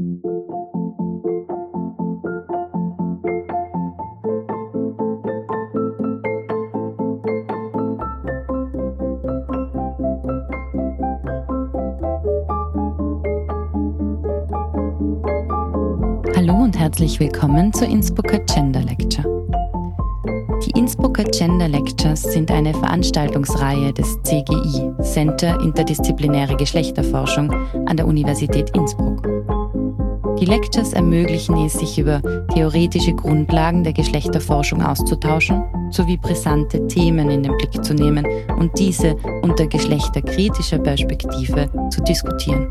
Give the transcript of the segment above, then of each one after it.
Hallo und herzlich willkommen zur Innsbrucker Gender Lecture. Die Innsbrucker Gender Lectures sind eine Veranstaltungsreihe des CGI, Center Interdisziplinäre Geschlechterforschung an der Universität Innsbruck. Die Lectures ermöglichen es, sich über theoretische Grundlagen der Geschlechterforschung auszutauschen, sowie brisante Themen in den Blick zu nehmen und diese unter geschlechterkritischer Perspektive zu diskutieren.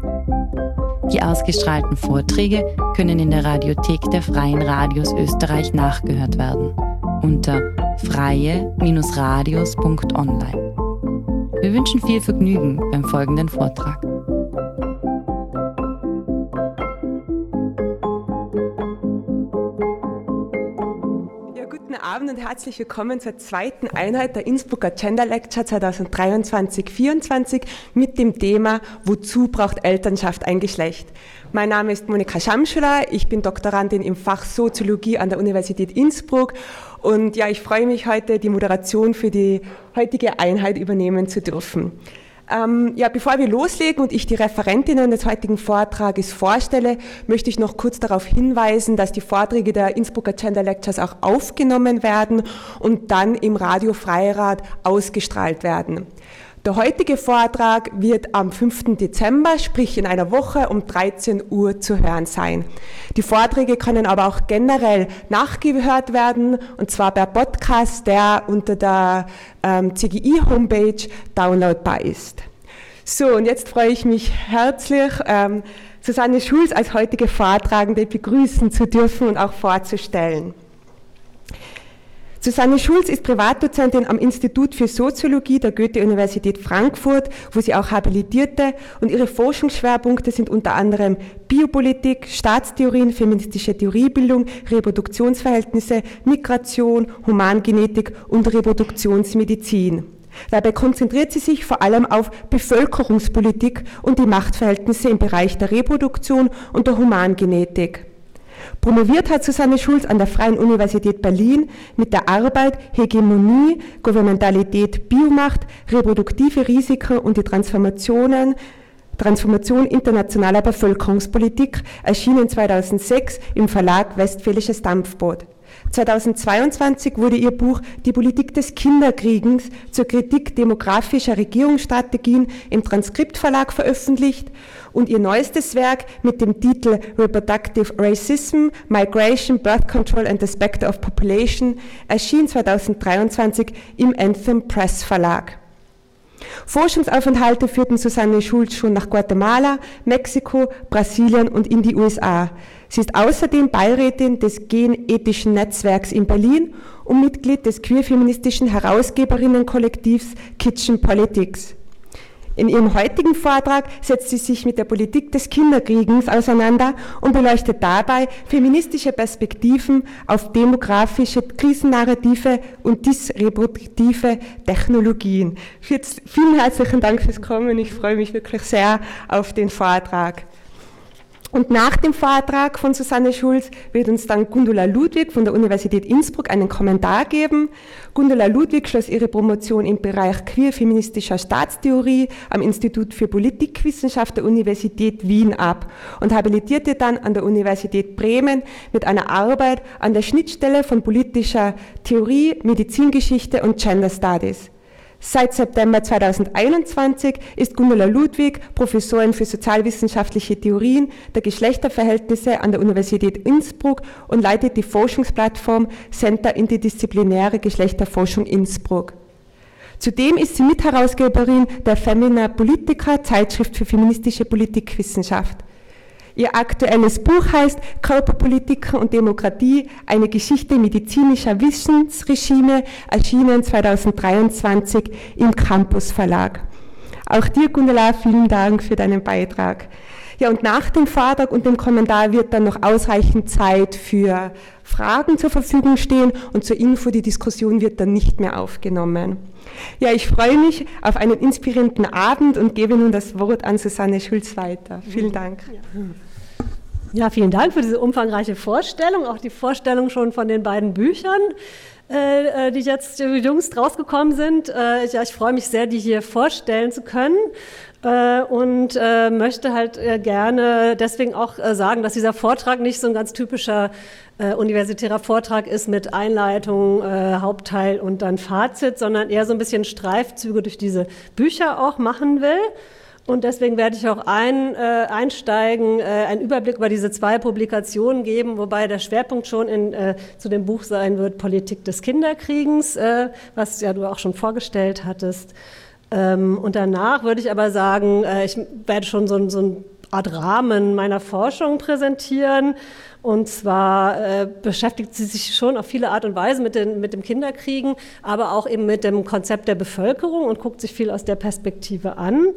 Die ausgestrahlten Vorträge können in der Radiothek der Freien Radios Österreich nachgehört werden unter freie-radios.online. Wir wünschen viel Vergnügen beim folgenden Vortrag. Und herzlich willkommen zur zweiten Einheit der Innsbrucker Gender Lecture 2023-24 mit dem Thema Wozu braucht Elternschaft ein Geschlecht? Mein Name ist Monika Schamschüler, ich bin Doktorandin im Fach Soziologie an der Universität Innsbruck und ja, ich freue mich heute, die Moderation für die heutige Einheit übernehmen zu dürfen. Ähm, ja, bevor wir loslegen und ich die Referentinnen des heutigen Vortrages vorstelle, möchte ich noch kurz darauf hinweisen, dass die Vorträge der Innsbrucker Gender Lectures auch aufgenommen werden und dann im Radio Freirad ausgestrahlt werden. Der heutige Vortrag wird am 5. Dezember, sprich in einer Woche um 13 Uhr zu hören sein. Die Vorträge können aber auch generell nachgehört werden und zwar per Podcast, der unter der ähm, CGI-Homepage downloadbar ist. So, und jetzt freue ich mich herzlich, ähm, Susanne Schulz als heutige Vortragende begrüßen zu dürfen und auch vorzustellen. Susanne Schulz ist Privatdozentin am Institut für Soziologie der Goethe-Universität Frankfurt, wo sie auch habilitierte und ihre Forschungsschwerpunkte sind unter anderem Biopolitik, Staatstheorien, feministische Theoriebildung, Reproduktionsverhältnisse, Migration, Humangenetik und Reproduktionsmedizin. Dabei konzentriert sie sich vor allem auf Bevölkerungspolitik und die Machtverhältnisse im Bereich der Reproduktion und der Humangenetik. Promoviert hat Susanne Schulz an der Freien Universität Berlin mit der Arbeit Hegemonie, Gouvernementalität, Biomacht, reproduktive Risiken und die Transformationen Transformation internationaler Bevölkerungspolitik, erschienen 2006 im Verlag Westfälisches Dampfboot. 2022 wurde ihr Buch Die Politik des Kinderkriegens zur Kritik demografischer Regierungsstrategien im Transkriptverlag veröffentlicht und ihr neuestes Werk mit dem Titel Reproductive Racism, Migration, Birth Control and the Spectre of Population erschien 2023 im Anthem Press Verlag. Forschungsaufenthalte führten Susanne Schulz schon nach Guatemala, Mexiko, Brasilien und in die USA. Sie ist außerdem Beirätin des Genethischen Netzwerks in Berlin und Mitglied des queerfeministischen Herausgeberinnenkollektivs Kitchen Politics. In ihrem heutigen Vortrag setzt sie sich mit der Politik des Kinderkriegens auseinander und beleuchtet dabei feministische Perspektiven auf demografische Krisennarrative und disreproduktive Technologien. Vielen herzlichen Dank fürs Kommen. Ich freue mich wirklich sehr auf den Vortrag. Und nach dem Vortrag von Susanne Schulz wird uns dann Gundula Ludwig von der Universität Innsbruck einen Kommentar geben. Gundula Ludwig schloss ihre Promotion im Bereich queer-feministischer Staatstheorie am Institut für Politikwissenschaft der Universität Wien ab und habilitierte dann an der Universität Bremen mit einer Arbeit an der Schnittstelle von politischer Theorie, Medizingeschichte und Gender Studies. Seit September 2021 ist Gundula Ludwig Professorin für sozialwissenschaftliche Theorien der Geschlechterverhältnisse an der Universität Innsbruck und leitet die Forschungsplattform Center Interdisziplinäre Geschlechterforschung Innsbruck. Zudem ist sie Mitherausgeberin der Femina Politica, Zeitschrift für feministische Politikwissenschaft. Ihr aktuelles Buch heißt Körperpolitik und Demokratie, eine Geschichte medizinischer Wissensregime, erschienen 2023 im Campus Verlag. Auch dir, Gundela, vielen Dank für deinen Beitrag. Ja, und nach dem Vortrag und dem Kommentar wird dann noch ausreichend Zeit für Fragen zur Verfügung stehen und zur Info, die Diskussion wird dann nicht mehr aufgenommen. Ja, ich freue mich auf einen inspirierenden Abend und gebe nun das Wort an Susanne Schulz weiter. Vielen Dank. Ja. Vielen Dank für diese umfangreiche Vorstellung, auch die Vorstellung schon von den beiden Büchern, äh, äh die jetzt jüngst rausgekommen sind. Äh, ja, ich freue mich sehr, die hier vorstellen zu können. Äh, und äh, möchte halt äh, gerne deswegen auch sagen, dass dieser Vortrag nicht so ein ganz typischer universitärer Vortrag ist mit Einleitung, Hauptteil und dann Fazit, sondern eher so ein bisschen Streifzüge durch diese Bücher auch machen will. Und deswegen werde ich auch ein, äh, einsteigen, äh, einen Überblick über diese zwei Publikationen geben, wobei der Schwerpunkt schon in, äh, zu dem Buch sein wird Politik des Kinderkriegens, was ja du auch schon vorgestellt hattest. Ähm, und danach würde ich aber sagen, äh, ich werde schon so, so eine Art Rahmen meiner Forschung präsentieren. Und zwar äh, beschäftigt sie sich schon auf viele Art und Weise mit, den, mit dem Kinderkriegen, aber auch eben mit dem Konzept der Bevölkerung und guckt sich viel aus der Perspektive an.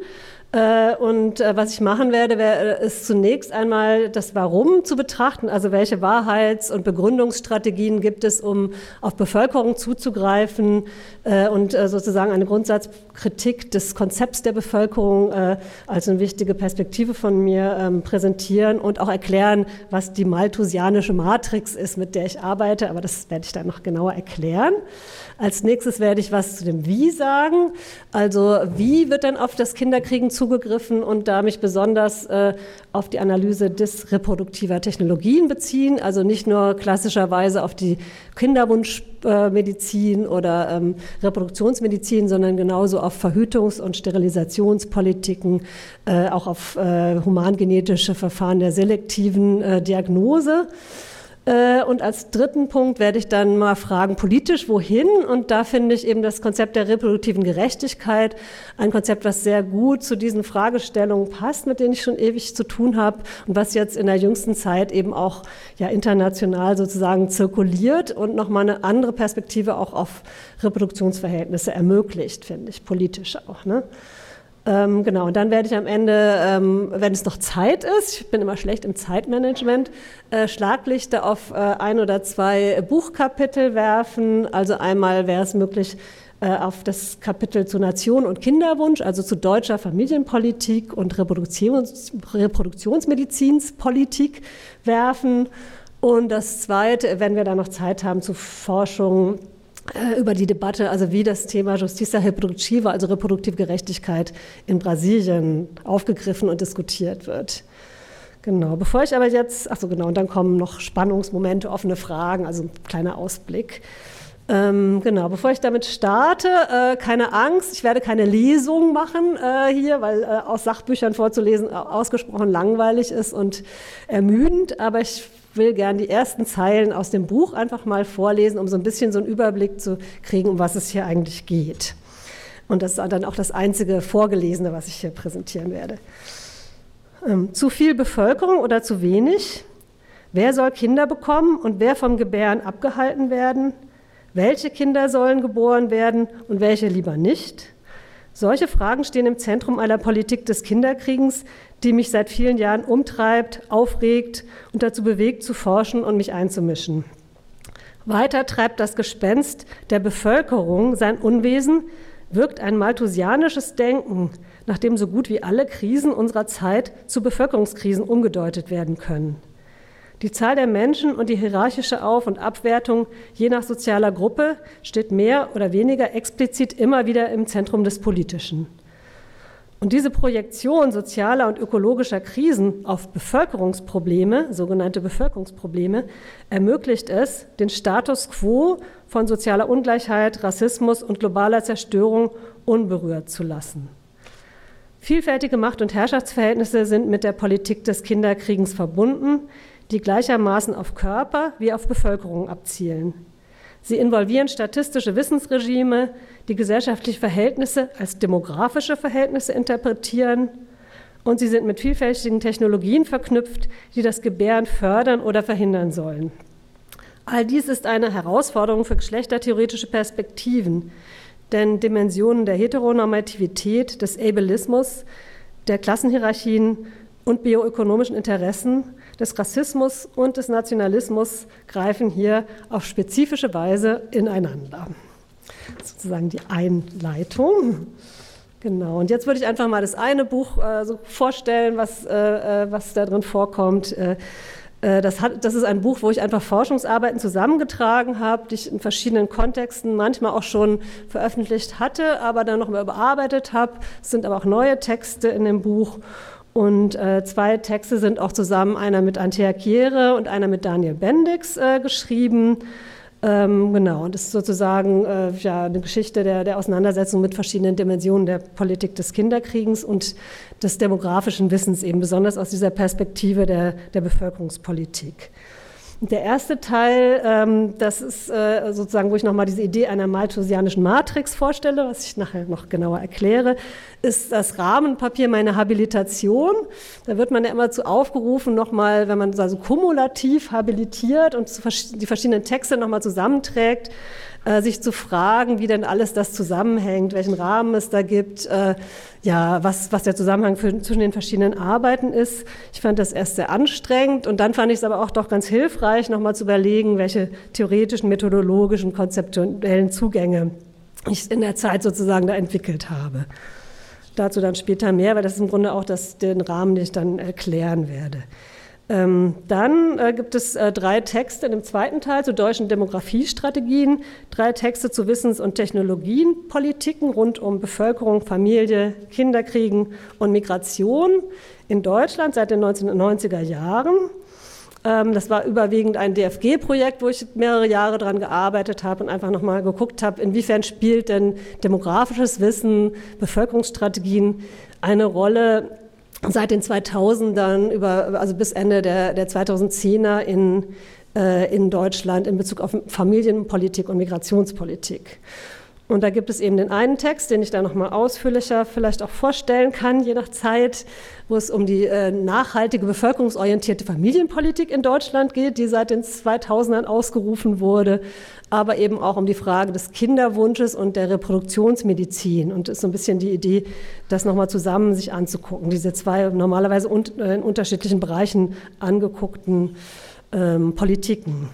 Äh, und äh, was ich machen werde, äh, ist zunächst einmal das Warum zu betrachten, also welche Wahrheits- und Begründungsstrategien gibt es, um auf Bevölkerung zuzugreifen und sozusagen eine Grundsatzkritik des Konzepts der Bevölkerung als eine wichtige Perspektive von mir ähm, präsentieren und auch erklären, was die malthusianische Matrix ist, mit der ich arbeite, aber das werde ich dann noch genauer erklären. Als nächstes werde ich was zu dem Wie sagen. Also wie wird dann auf das Kinderkriegen zugegriffen und da mich besonders äh, auf die Analyse disreproduktiver Technologien beziehen, also nicht nur klassischerweise auf die Kinderwunschmedizin oder ähm, Reproduktionsmedizin, sondern genauso auf Verhütungs- und Sterilisationspolitiken, äh, auch auf äh, humangenetische Verfahren der selektiven äh, Diagnose. Äh, und als dritten Punkt werde ich dann mal fragen, politisch wohin? Und da finde ich eben das Konzept der reproduktiven Gerechtigkeit ein Konzept, was sehr gut zu diesen Fragestellungen passt, mit denen ich schon ewig zu tun habe und was jetzt in der jüngsten Zeit eben auch ja international sozusagen zirkuliert und nochmal eine andere Perspektive auch auf Reproduktionsverhältnisse ermöglicht, finde ich, politisch auch. Ne? Ähm, genau, und dann werde ich am Ende, ähm, wenn es noch Zeit ist, ich bin immer schlecht im Zeitmanagement, äh, Schlaglichter auf äh, ein oder zwei Buchkapitel werfen. Also einmal wäre es möglich, äh, auf das Kapitel zu Nation und Kinderwunsch, also zu deutscher Familienpolitik und Reproduktions Reproduktionsmedizinspolitik werfen. Und das zweite, wenn wir da noch Zeit haben, zu Forschung über die Debatte, also wie das Thema Justicia Reproductiva, also reproduktive Gerechtigkeit in Brasilien aufgegriffen und diskutiert wird. Genau, bevor ich aber jetzt, ach so genau, und dann kommen noch Spannungsmomente, offene Fragen, also ein kleiner Ausblick. Ähm, genau, bevor ich damit starte, äh, keine Angst, ich werde keine Lesung machen äh, hier, weil äh, aus Sachbüchern vorzulesen ausgesprochen langweilig ist und ermüdend, aber ich will gern die ersten Zeilen aus dem Buch einfach mal vorlesen, um so ein bisschen so einen Überblick zu kriegen, um was es hier eigentlich geht. Und das ist dann auch das einzige Vorgelesene, was ich hier präsentieren werde. Ähm, zu viel Bevölkerung oder zu wenig? Wer soll Kinder bekommen und wer vom Gebären abgehalten werden? Welche Kinder sollen geboren werden und welche lieber nicht? Solche Fragen stehen im Zentrum aller Politik des Kinderkriegens, die mich seit vielen Jahren umtreibt, aufregt und dazu bewegt, zu forschen und mich einzumischen. Weiter treibt das Gespenst der Bevölkerung sein Unwesen, wirkt ein malthusianisches Denken, nach dem so gut wie alle Krisen unserer Zeit zu Bevölkerungskrisen umgedeutet werden können. Die Zahl der Menschen und die hierarchische Auf- und Abwertung je nach sozialer Gruppe steht mehr oder weniger explizit immer wieder im Zentrum des Politischen. Und diese Projektion sozialer und ökologischer Krisen auf Bevölkerungsprobleme, sogenannte Bevölkerungsprobleme, ermöglicht es, den Status quo von sozialer Ungleichheit, Rassismus und globaler Zerstörung unberührt zu lassen. Vielfältige Macht- und Herrschaftsverhältnisse sind mit der Politik des Kinderkriegens verbunden, die gleichermaßen auf Körper wie auf Bevölkerung abzielen. Sie involvieren statistische Wissensregime, die gesellschaftliche Verhältnisse als demografische Verhältnisse interpretieren und sie sind mit vielfältigen Technologien verknüpft, die das Gebären fördern oder verhindern sollen. All dies ist eine Herausforderung für geschlechtertheoretische Perspektiven, denn Dimensionen der Heteronormativität, des Ableismus, der Klassenhierarchien und bioökonomischen Interessen des Rassismus und des Nationalismus greifen hier auf spezifische Weise ineinander. Sozusagen die Einleitung. Genau, und jetzt würde ich einfach mal das eine Buch äh, so vorstellen, was, äh, äh was da drin vorkommt. Äh, äh, das, hat, das ist ein Buch, wo ich einfach Forschungsarbeiten zusammengetragen habe, die ich in verschiedenen Kontexten manchmal auch schon veröffentlicht hatte, aber dann nochmal überarbeitet habe. Es sind aber auch neue Texte in dem Buch. Und äh, zwei Texte sind auch zusammen, einer mit Antea Chiere und einer mit Daniel Bendix äh, geschrieben. Ähm, genau, und das ist sozusagen äh, ja, eine Geschichte der, der Auseinandersetzung mit verschiedenen Dimensionen der Politik des Kinderkriegens und des demografischen Wissens, eben besonders aus dieser Perspektive der, der Bevölkerungspolitik. Der erste Teil, ähm, das ist äh, sozusagen, wo ich nochmal diese Idee einer malthusianischen Matrix vorstelle, was ich nachher noch genauer erkläre, ist das Rahmenpapier meiner Habilitation. Da wird man ja immer zu aufgerufen, nochmal, wenn man also kumulativ habilitiert und die verschiedenen Texte nochmal zusammenträgt, äh, sich zu fragen, wie denn alles das zusammenhängt, welchen Rahmen es da gibt, äh, ja, was, was der Zusammenhang für, zwischen den verschiedenen Arbeiten ist. Ich fand das erst sehr anstrengend und dann fand ich es aber auch doch ganz hilfreich, nochmal zu überlegen, welche theoretischen, methodologischen, konzeptuellen Zugänge ich in der Zeit sozusagen da entwickelt habe. Dazu dann später mehr, weil das ist im Grunde auch das, den Rahmen, den ich dann erklären werde. Ähm, dann äh, gibt es äh, drei Texte dem zweiten Teil zu deutschen Demografiestrategien, drei Texte zu Wissens- und Technologienpolitiken rund um Bevölkerung, Familie, Kinderkriegen und Migration in Deutschland seit den 1990er Jahren. Ähm, das war überwiegend ein DFG-Projekt, wo ich mehrere Jahre daran gearbeitet habe und einfach nochmal geguckt habe, inwiefern spielt denn demografisches Wissen, Bevölkerungsstrategien eine Rolle seit den 2000ern über, also bis Ende der, der 2010er in, äh, in Deutschland in Bezug auf Familienpolitik und Migrationspolitik. Und da gibt es eben den einen Text, den ich da nochmal ausführlicher vielleicht auch vorstellen kann, je nach Zeit, wo es um die äh, nachhaltige, bevölkerungsorientierte Familienpolitik in Deutschland geht, die seit den 2000ern ausgerufen wurde, aber eben auch um die Frage des Kinderwunsches und der Reproduktionsmedizin. Und es ist so ein bisschen die Idee, das nochmal zusammen sich anzugucken, diese zwei normalerweise un äh, in unterschiedlichen Bereichen angeguckten ähm, Politiken.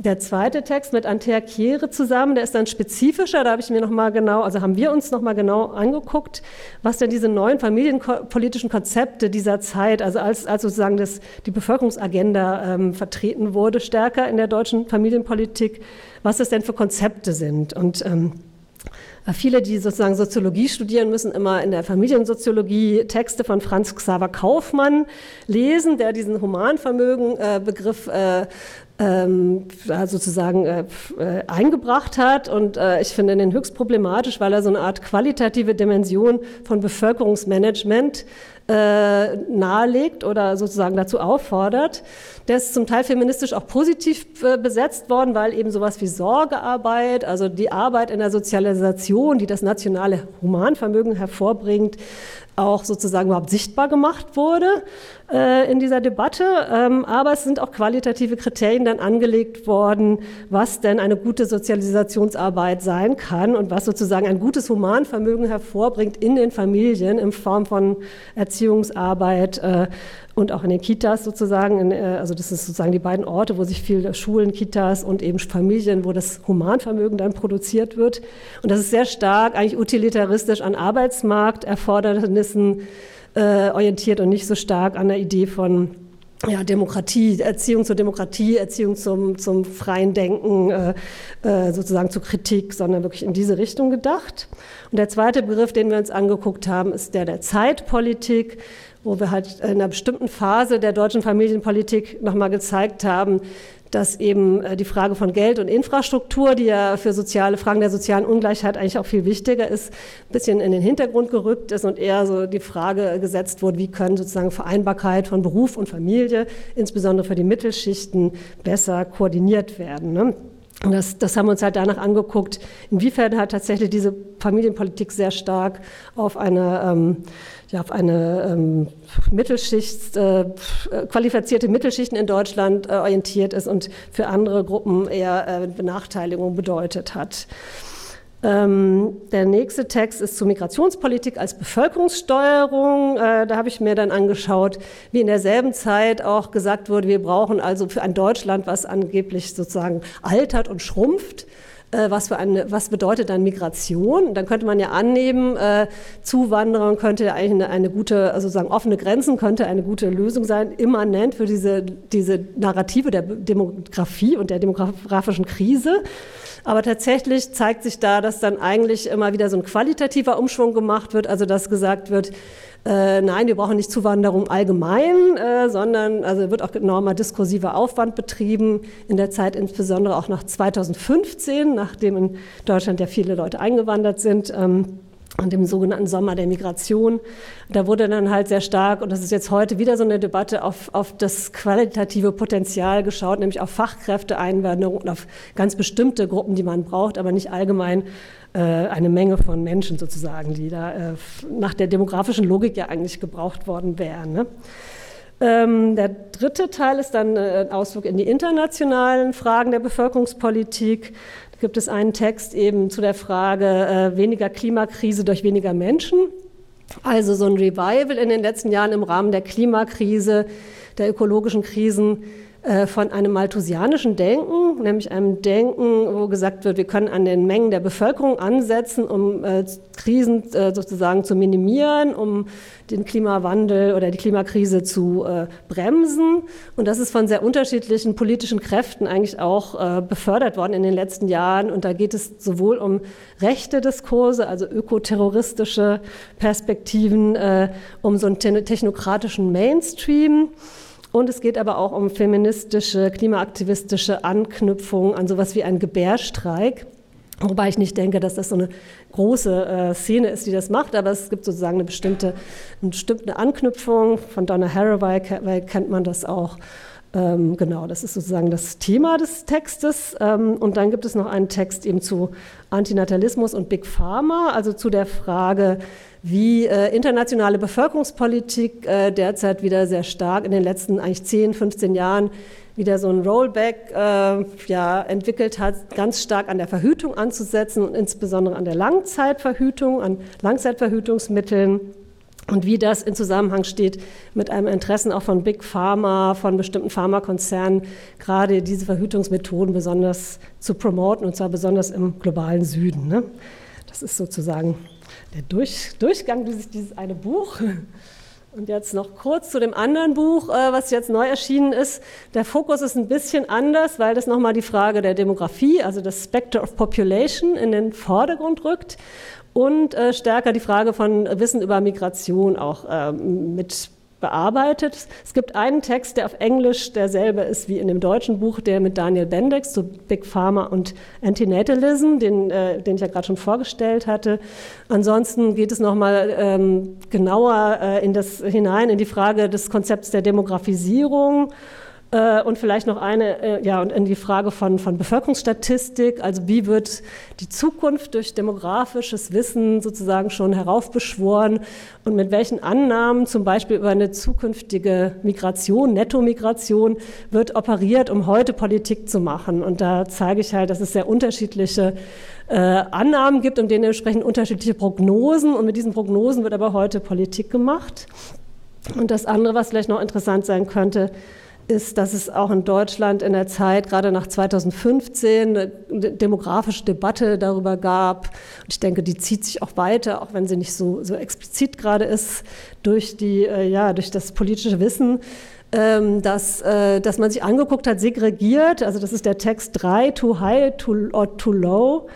Der zweite Text mit Antea Chiere zusammen, der ist dann spezifischer. Da habe ich mir noch mal genau, also haben wir uns noch mal genau angeguckt, was denn diese neuen familienpolitischen Konzepte dieser Zeit, also als, als sozusagen das, die Bevölkerungsagenda ähm, vertreten wurde, stärker in der deutschen Familienpolitik, was das denn für Konzepte sind. Und ähm, Viele, die sozusagen Soziologie studieren, müssen immer in der Familiensoziologie Texte von Franz Xaver Kaufmann lesen, der diesen Humanvermögen-Begriff äh, ähm, sozusagen äh, äh, eingebracht hat. Und äh, ich finde den höchst problematisch, weil er so eine Art qualitative Dimension von Bevölkerungsmanagement äh, nahelegt oder sozusagen dazu auffordert. Der ist zum Teil feministisch auch positiv äh, besetzt worden, weil eben sowas wie Sorgearbeit, also die Arbeit in der Sozialisation, die das nationale Humanvermögen hervorbringt, auch sozusagen überhaupt sichtbar gemacht wurde äh, in dieser Debatte. Ähm, aber es sind auch qualitative Kriterien dann angelegt worden, was denn eine gute Sozialisationsarbeit sein kann und was sozusagen ein gutes Humanvermögen hervorbringt in den Familien in Form von Erziehungsarbeit äh, und auch in den Kitas sozusagen. Äh, also das sind sozusagen die beiden Orte, wo sich viele Schulen, Kitas und eben Familien, wo das Humanvermögen dann produziert wird. Und das ist sehr stark eigentlich utilitaristisch an Arbeitsmarkterfordernissen äh, orientiert und nicht so stark an der Idee von ja, Demokratie, Erziehung zur Demokratie, Erziehung zum, zum freien Denken, äh, äh, sozusagen zur Kritik, sondern wirklich in diese Richtung gedacht. Und der zweite Begriff, den wir uns angeguckt haben, ist der der Zeitpolitik wo wir halt in einer bestimmten Phase der deutschen Familienpolitik nochmal gezeigt haben, dass eben äh, die Frage von Geld und Infrastruktur, die ja für soziale Fragen der sozialen Ungleichheit eigentlich auch viel wichtiger ist, ein bisschen in den Hintergrund gerückt ist und eher so die Frage gesetzt wurde, wie können sozusagen Vereinbarkeit von Beruf und Familie, insbesondere für die Mittelschichten, besser koordiniert werden. Ne? Und das, das haben wir uns halt danach angeguckt, inwiefern hat tatsächlich diese Familienpolitik sehr stark auf eine, ähm, ja, auf eine ähm, Mittelschicht, äh, qualifizierte Mittelschichten in Deutschland äh, orientiert ist und für andere Gruppen eher äh, Benachteiligung bedeutet hat. Ähm, der nächste Text ist zur Migrationspolitik als Bevölkerungssteuerung. Äh, da habe ich mir dann angeschaut, wie in derselben Zeit auch gesagt wurde, wir brauchen also für ein Deutschland, was angeblich sozusagen altert und schrumpft, äh, was, für eine, was bedeutet dann Migration? Dann könnte man ja annehmen, äh, Zuwanderung könnte eigentlich eine, eine gute, also sozusagen offene Grenzen könnte eine gute Lösung sein, immanent für diese, diese Narrative der Demografie und der demografischen Krise. Aber tatsächlich zeigt sich da, dass dann eigentlich immer wieder so ein qualitativer Umschwung gemacht wird, also dass gesagt wird, äh, nein, wir brauchen nicht Zuwanderung allgemein, äh, sondern also wird auch enormer diskursiver Aufwand betrieben, in der Zeit insbesondere auch nach 2015, nachdem in Deutschland ja viele Leute eingewandert sind. Ähm, und dem sogenannten Sommer der Migration. Da wurde dann halt sehr stark, und das ist jetzt heute wieder so eine Debatte, auf, auf das qualitative Potenzial geschaut, nämlich auf Fachkräfteeinwanderung und auf ganz bestimmte Gruppen, die man braucht, aber nicht allgemein äh, eine Menge von Menschen sozusagen, die da äh, nach der demografischen Logik ja eigentlich gebraucht worden wären. Ne? Ähm, der dritte Teil ist dann äh, ein Ausflug in die internationalen Fragen der Bevölkerungspolitik. Gibt es einen Text eben zu der Frage weniger Klimakrise durch weniger Menschen. Also so ein Revival in den letzten Jahren im Rahmen der Klimakrise, der ökologischen Krisen äh, von einem malthusianischen Denken, nämlich einem Denken, wo gesagt wird, wir können an den Mengen der Bevölkerung ansetzen, um äh, Krisen äh, sozusagen zu minimieren, um den Klimawandel oder die Klimakrise zu äh, bremsen. Und das ist von sehr unterschiedlichen politischen Kräften eigentlich auch äh, befördert worden in den letzten Jahren. Und da geht es sowohl um rechte Diskurse, also ökoterroristische Perspektiven, äh, um so einen technokratischen Mainstream. Und es geht aber auch um feministische, klimaaktivistische Anknüpfungen an sowas wie einen Gebärstreik. Wobei ich nicht denke, dass das so eine große äh, Szene ist, die das macht, aber es gibt sozusagen eine bestimmte, eine bestimmte Anknüpfung. Von Donna Haraway kennt man das auch. Ähm, genau, das ist sozusagen das Thema des Textes. Ähm, und dann gibt es noch einen Text eben zu Antinatalismus und Big Pharma, also zu der Frage, wie äh, internationale Bevölkerungspolitik äh, derzeit wieder sehr stark in den letzten eigentlich 10, 15 Jahren wieder so ein Rollback äh, ja, entwickelt hat, ganz stark an der Verhütung anzusetzen und insbesondere an der Langzeitverhütung, an Langzeitverhütungsmitteln und wie das in Zusammenhang steht mit einem Interessen auch von Big Pharma, von bestimmten Pharmakonzernen, gerade diese Verhütungsmethoden besonders zu promoten und zwar besonders im globalen Süden. Ne? Das ist sozusagen der Durch, Durchgang dieses, dieses eine Buch. Und jetzt noch kurz zu dem anderen Buch, äh, was jetzt neu erschienen ist. Der Fokus ist ein bisschen anders, weil das nochmal die Frage der Demografie, also das Spectre of Population, in den Vordergrund rückt und äh, stärker die Frage von Wissen über Migration auch ähm, mit bearbeitet. Es gibt einen Text, der auf Englisch derselbe ist wie in dem deutschen Buch, der mit Daniel Bendex zu Big Pharma und Antinatalism, den, äh, den ich ja gerade schon vorgestellt hatte. Ansonsten geht es nochmal ähm, genauer äh, in das hinein in die Frage des Konzepts der Demografisierung äh, und vielleicht noch eine, äh, ja, und in die Frage von, von Bevölkerungsstatistik, also wie wird die Zukunft durch demografisches Wissen sozusagen schon heraufbeschworen und mit welchen Annahmen, zum Beispiel über eine zukünftige Migration, Nettomigration, wird operiert, um heute Politik zu machen. Und da zeige ich halt, dass es sehr unterschiedliche äh, Annahmen gibt und dementsprechend unterschiedliche Prognosen. Und mit diesen Prognosen wird aber heute Politik gemacht. Und das andere, was vielleicht noch interessant sein könnte, ist, dass es auch in Deutschland in der Zeit, gerade nach 2015, eine demografische Debatte darüber gab. Und ich denke, die zieht sich auch weiter, auch wenn sie nicht so, so explizit gerade ist, durch, die, äh, ja, durch das politische Wissen. Ähm, dass, äh, dass man sich angeguckt hat, segregiert, also das ist der Text 3, too high too, or too low,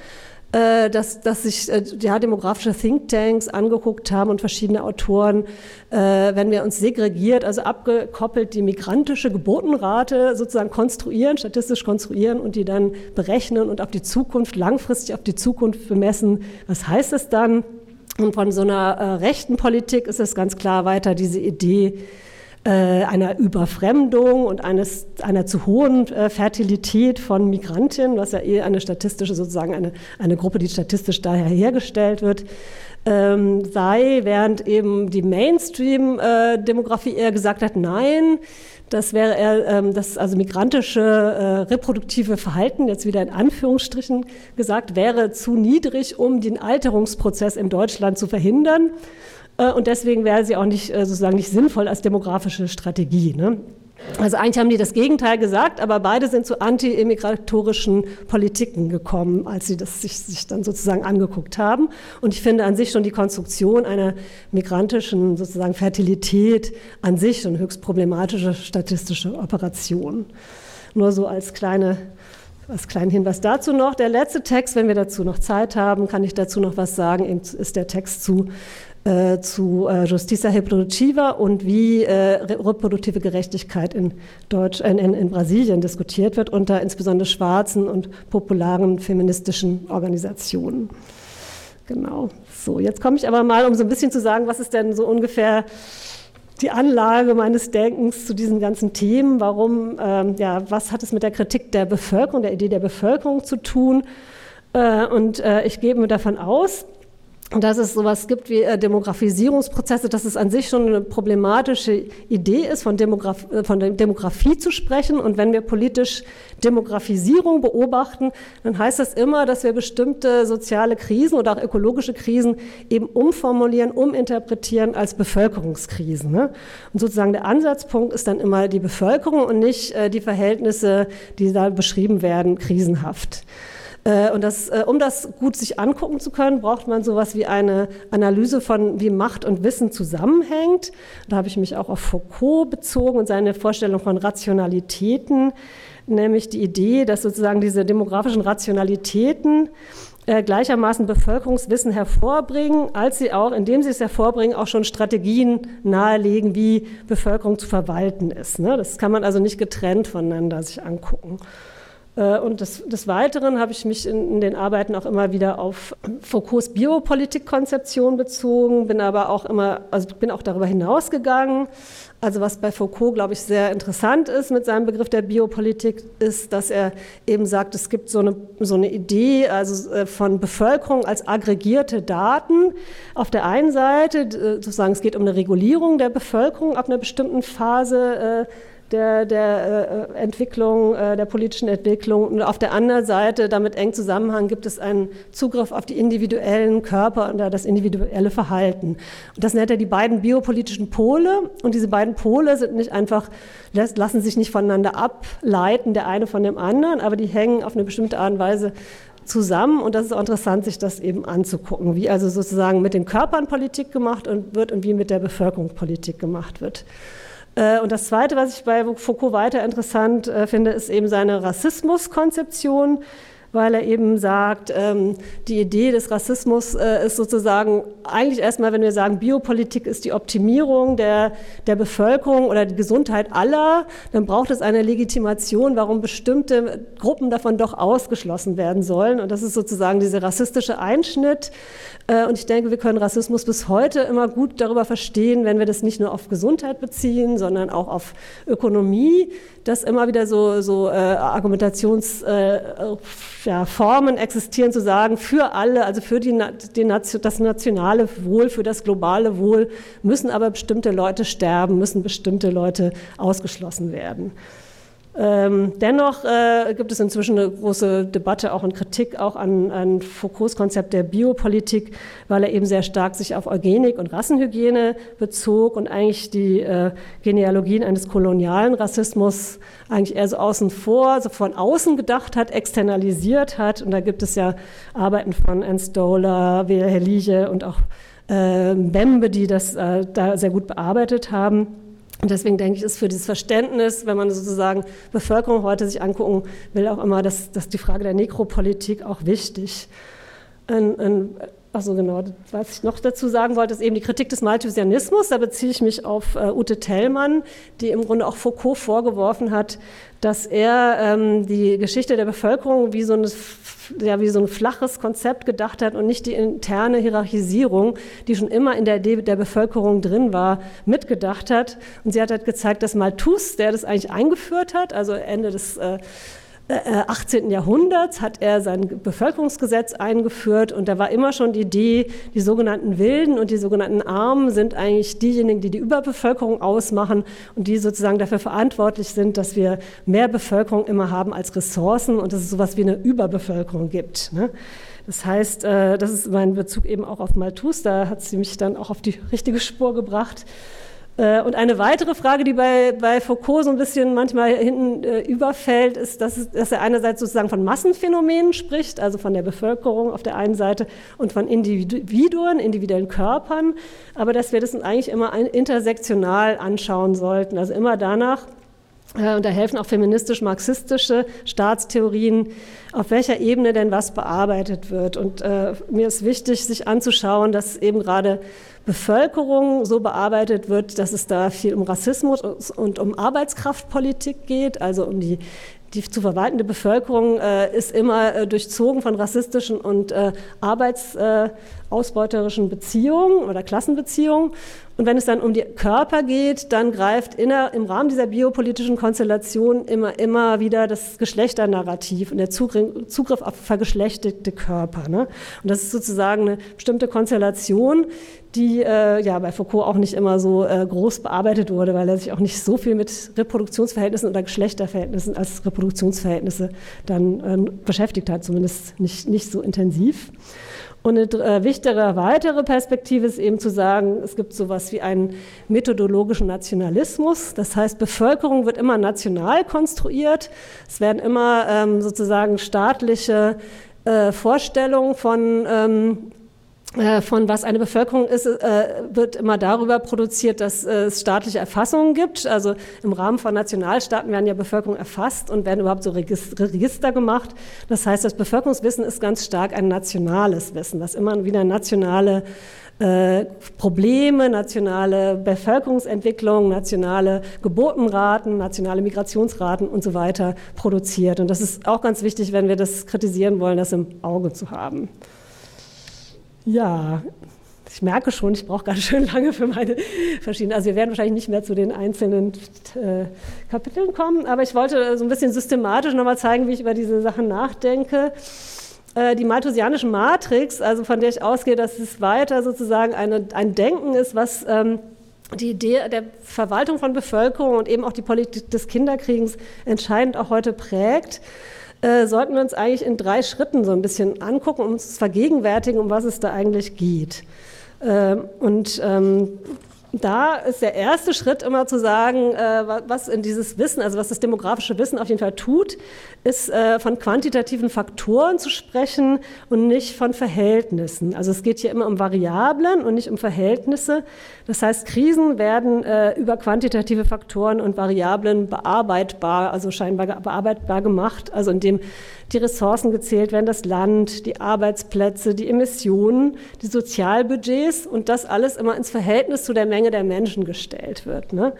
äh, dass, dass sich äh, ja, demografische Thinktanks angeguckt haben und verschiedene Autoren, äh, wenn wir uns segregiert, also abgekoppelt die migrantische Geburtenrate sozusagen konstruieren, statistisch konstruieren und die dann berechnen und auf die Zukunft, langfristig auf die Zukunft bemessen. Was heißt es dann? Und von so einer äh, rechten Politik ist es ganz klar weiter diese Idee, einer Überfremdung und eines, einer zu hohen äh, Fertilität von Migrantinnen, was ja eh eine statistische, sozusagen eine, eine Gruppe, die statistisch daher hergestellt wird, ähm, sei, während eben die Mainstream-Demografie eher gesagt hat, nein, das wäre eher ähm, das also migrantische äh, reproduktive Verhalten, jetzt wieder in Anführungsstrichen gesagt, wäre zu niedrig, um den Alterungsprozess in Deutschland zu verhindern. Äh, und deswegen wäre sie auch nicht äh, sozusagen nicht sinnvoll als demografische Strategie. Ne? Also eigentlich haben die das Gegenteil gesagt, aber beide sind zu anti-immigratorischen Politiken gekommen, als sie das sich, sich, dann sozusagen angeguckt haben. Und ich finde an sich schon die Konstruktion einer migrantischen sozusagen Fertilität an sich eine höchst problematische statistische Operation. Nur so als kleine als kleinen Hinweis dazu noch. Der letzte Text, wenn wir dazu noch Zeit haben, kann ich dazu noch was sagen, ist der Text zu äh, zu äh, Justicia Reproductiva und wie äh, reproduktive Gerechtigkeit in, Deutsch, in, in, Brasilien diskutiert wird unter insbesondere schwarzen und popularen feministischen Organisationen. Genau. So, jetzt komme ich aber mal, um so ein bisschen zu sagen, was ist denn so ungefähr die Anlage meines Denkens zu diesen ganzen Themen. Warum, ähm, ja, was hat es mit der Kritik der Bevölkerung, der Idee der Bevölkerung zu tun? Äh, und äh, ich gebe mir davon aus, dass es sowas gibt wie äh, Demografisierungsprozesse, dass es an sich schon eine problematische Idee ist, von, Demograf äh, von Demografie zu sprechen. Und wenn wir politisch Demografisierung beobachten, dann heißt das immer, dass wir bestimmte soziale Krisen oder auch ökologische Krisen eben umformulieren, uminterpretieren als Bevölkerungskrisen. Ne? Und sozusagen der Ansatzpunkt ist dann immer die Bevölkerung und nicht äh, die Verhältnisse, die da beschrieben werden, krisenhaft. Äh, und das, äh, um das gut sich angucken zu können, braucht man sowas wie eine Analyse von, wie Macht und Wissen zusammenhängt. Da habe ich mich auch auf Foucault bezogen und seine Vorstellung von Rationalitäten, nämlich die Idee, dass sozusagen diese demografischen Rationalitäten äh, gleichermaßen Bevölkerungswissen hervorbringen, als sie auch, indem sie es hervorbringen, auch schon Strategien nahelegen, wie Bevölkerung zu verwalten ist. Ne? Das kann man also nicht getrennt voneinander sich angucken. Äh, und des, des Weiteren habe ich mich in, in, den Arbeiten auch immer wieder auf Foucaults Biopolitikkonzeption bezogen, bin aber auch immer, also bin auch darüber hinausgegangen. Also was bei Foucault, glaube ich, sehr interessant ist mit seinem Begriff der Biopolitik, ist, dass er eben sagt, es gibt so eine, so eine Idee also äh, von Bevölkerung als aggregierte Daten. Auf der einen Seite, sozusagen, es geht um eine Regulierung der Bevölkerung ab einer bestimmten Phase äh, der, der äh, Entwicklung, äh, der politischen Entwicklung. Und auf der anderen Seite, damit eng Zusammenhang, gibt es einen Zugriff auf die individuellen Körper und das individuelle Verhalten. Und das nennt er die beiden biopolitischen Pole. Und diese beiden Pole sind nicht einfach, lassen sich nicht voneinander ableiten, der eine von dem anderen, aber die hängen auf eine bestimmte Art und Weise zusammen und das ist auch interessant, sich das eben anzugucken, wie also sozusagen mit den Körpern Politik gemacht wird und wie mit der Bevölkerung Politik gemacht wird. Äh, und das Zweite, was ich bei Foucault weiter interessant äh, finde, ist eben seine Rassismuskonzeption weil er eben sagt, ähm, die Idee des Rassismus äh, ist sozusagen eigentlich erstmal, wenn wir sagen, Biopolitik ist die Optimierung der, der Bevölkerung oder die Gesundheit aller, dann braucht es eine Legitimation, warum bestimmte Gruppen davon doch ausgeschlossen werden sollen. Und das ist sozusagen dieser rassistische Einschnitt. Äh, und ich denke, wir können Rassismus bis heute immer gut darüber verstehen, wenn wir das nicht nur auf Gesundheit beziehen, sondern auch auf Ökonomie dass immer wieder so, so äh, Argumentationsformen äh, ja, existieren, zu sagen, für alle, also für die, die, das nationale Wohl, für das globale Wohl, müssen aber bestimmte Leute sterben, müssen bestimmte Leute ausgeschlossen werden. Ähm, dennoch äh, gibt es inzwischen eine große Debatte auch und Kritik auch an, an, Foucaults Konzept der Biopolitik, weil er eben sehr stark sich auf Eugenik und Rassenhygiene bezog und eigentlich die äh, Genealogien eines kolonialen Rassismus eigentlich eher so außen vor, so von außen gedacht hat, externalisiert hat. Und da gibt es ja Arbeiten von Anne Stoller, W. Helige und auch äh, Bembe, die das äh, da sehr gut bearbeitet haben. Und deswegen denke ich, ist für dieses Verständnis, wenn man sozusagen Bevölkerung heute sich angucken will, auch immer das, das die Frage der Nekropolitik auch wichtig. Ein, also genau, was ich noch dazu sagen wollte, ist eben die Kritik des Malthusianismus. Da beziehe ich mich auf äh, Ute Tellmann, die im Grunde auch Foucault vorgeworfen hat, dass er ähm, die Geschichte der Bevölkerung wie so, ein, ja, wie so ein flaches Konzept gedacht hat und nicht die interne Hierarchisierung, die schon immer in der Idee der Bevölkerung drin war, mitgedacht hat. Und sie hat halt gezeigt, dass Malthus, der das eigentlich eingeführt hat, also Ende des äh, 18. Äh, Jahrhunderts hat er sein Bevölkerungsgesetz eingeführt und da war immer schon die Idee, die sogenannten Wilden und die sogenannten Armen sind eigentlich diejenigen, die die Überbevölkerung ausmachen und die sozusagen dafür verantwortlich sind, dass wir mehr Bevölkerung immer haben als Ressourcen und dass es sowas wie eine Überbevölkerung gibt. Ne? Das heißt, äh, das ist mein Bezug eben auch auf Malthus, da hat sie mich dann auch auf die richtige Spur gebracht. Äh, und eine weitere Frage, die bei, bei Foucault so ein bisschen manchmal hinten äh, überfällt, ist, dass, dass, er einerseits sozusagen von Massenphänomenen spricht, also von der Bevölkerung auf der einen Seite und von Individuen, individuellen Körpern, aber dass wir das eigentlich immer intersektional anschauen sollten, also immer danach, äh, und da helfen auch feministisch-marxistische Staatstheorien, auf welcher Ebene denn was bearbeitet wird. Und äh, mir ist wichtig, sich anzuschauen, dass eben gerade Bevölkerung so bearbeitet wird, dass es da viel um Rassismus und um Arbeitskraftpolitik geht, also um die die zu verwaltende Bevölkerung äh, ist immer äh, durchzogen von rassistischen und äh, arbeitsausbeuterischen Beziehungen oder Klassenbeziehungen. Und wenn es dann um die Körper geht, dann greift inner, im Rahmen dieser biopolitischen Konstellation immer, immer wieder das Geschlechternarrativ und der Zugriff auf vergeschlechtete Körper. Ne? Und das ist sozusagen eine bestimmte Konstellation, die äh, ja bei Foucault auch nicht immer so äh, groß bearbeitet wurde, weil er sich auch nicht so viel mit Reproduktionsverhältnissen oder Geschlechterverhältnissen als Reproduktionsverhältnisse dann äh, beschäftigt hat, zumindest nicht, nicht so intensiv. Und eine äh, wichtigere weitere Perspektive ist eben zu sagen, es gibt sowas wie einen methodologischen Nationalismus. Das heißt, Bevölkerung wird immer national konstruiert. Es werden immer ähm, sozusagen staatliche äh, Vorstellungen von ähm, äh, von was eine Bevölkerung ist, äh, wird immer darüber produziert, dass es staatliche Erfassungen gibt. Also im Rahmen von Nationalstaaten werden ja Bevölkerung erfasst und werden überhaupt so Register gemacht. Das heißt, das Bevölkerungswissen ist ganz stark ein nationales Wissen, was immer wieder nationale äh, Probleme, nationale Bevölkerungsentwicklung, nationale Geburtenraten, nationale Migrationsraten und so weiter produziert. Und das ist auch ganz wichtig, wenn wir das kritisieren wollen, das im Auge zu haben. Ja, ich merke schon, ich brauche ganz schön lange für meine verschiedenen. Also wir werden wahrscheinlich nicht mehr zu den einzelnen äh, Kapiteln kommen, aber ich wollte so ein bisschen systematisch nochmal zeigen, wie ich über diese Sachen nachdenke. Äh, die malthusianische Matrix, also von der ich ausgehe, dass es weiter sozusagen eine, ein Denken ist, was ähm, die Idee der Verwaltung von Bevölkerung und eben auch die Politik des Kinderkriegens entscheidend auch heute prägt äh, sollten wir uns eigentlich in drei Schritten so ein bisschen angucken, um uns zu vergegenwärtigen, um was es da eigentlich geht. Äh, und ähm, da ist der erste Schritt immer zu sagen, äh, was in dieses Wissen, also was das demografische Wissen auf jeden Fall tut, ist äh, von quantitativen Faktoren zu sprechen und nicht von Verhältnissen. Also es geht hier immer um Variablen und nicht um Verhältnisse. Das heißt, Krisen werden äh, über quantitative Faktoren und Variablen bearbeitbar, also scheinbar bearbeitbar gemacht, also indem die Ressourcen gezählt werden, das Land, die Arbeitsplätze, die Emissionen, die Sozialbudgets und das alles immer ins Verhältnis zu der Menge der Menschen gestellt wird. Ne?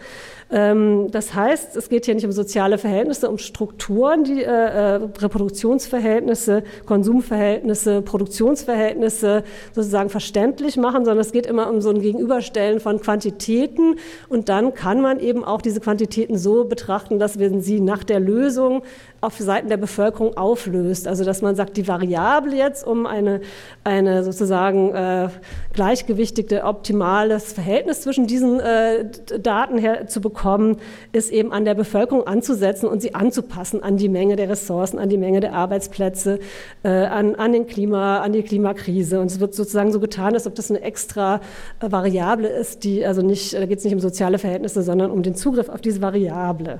Ähm, das heißt, es geht hier nicht um soziale Verhältnisse, um Strukturen, die äh, äh, Reproduktionsverhältnisse, Konsumverhältnisse, Produktionsverhältnisse sozusagen verständlich machen, sondern es geht immer um so ein Gegenüberstellen von Quantitäten und dann kann man eben auch diese Quantitäten so betrachten, dass wir sie nach der Lösung auf Seiten der Bevölkerung auflöst. Also dass man sagt, die Variable jetzt, um eine, eine sozusagen äh, gleichgewichtigte, optimales Verhältnis zwischen diesen äh, Daten her zu bekommen, ist eben an der Bevölkerung anzusetzen und sie anzupassen an die Menge der Ressourcen, an die Menge der Arbeitsplätze, äh, an, an, den Klima, an die Klimakrise. Und es wird sozusagen so getan, als ob das eine extra äh, Variable ist, die also nicht, da geht es nicht um soziale Verhältnisse, sondern um den Zugriff auf diese Variable.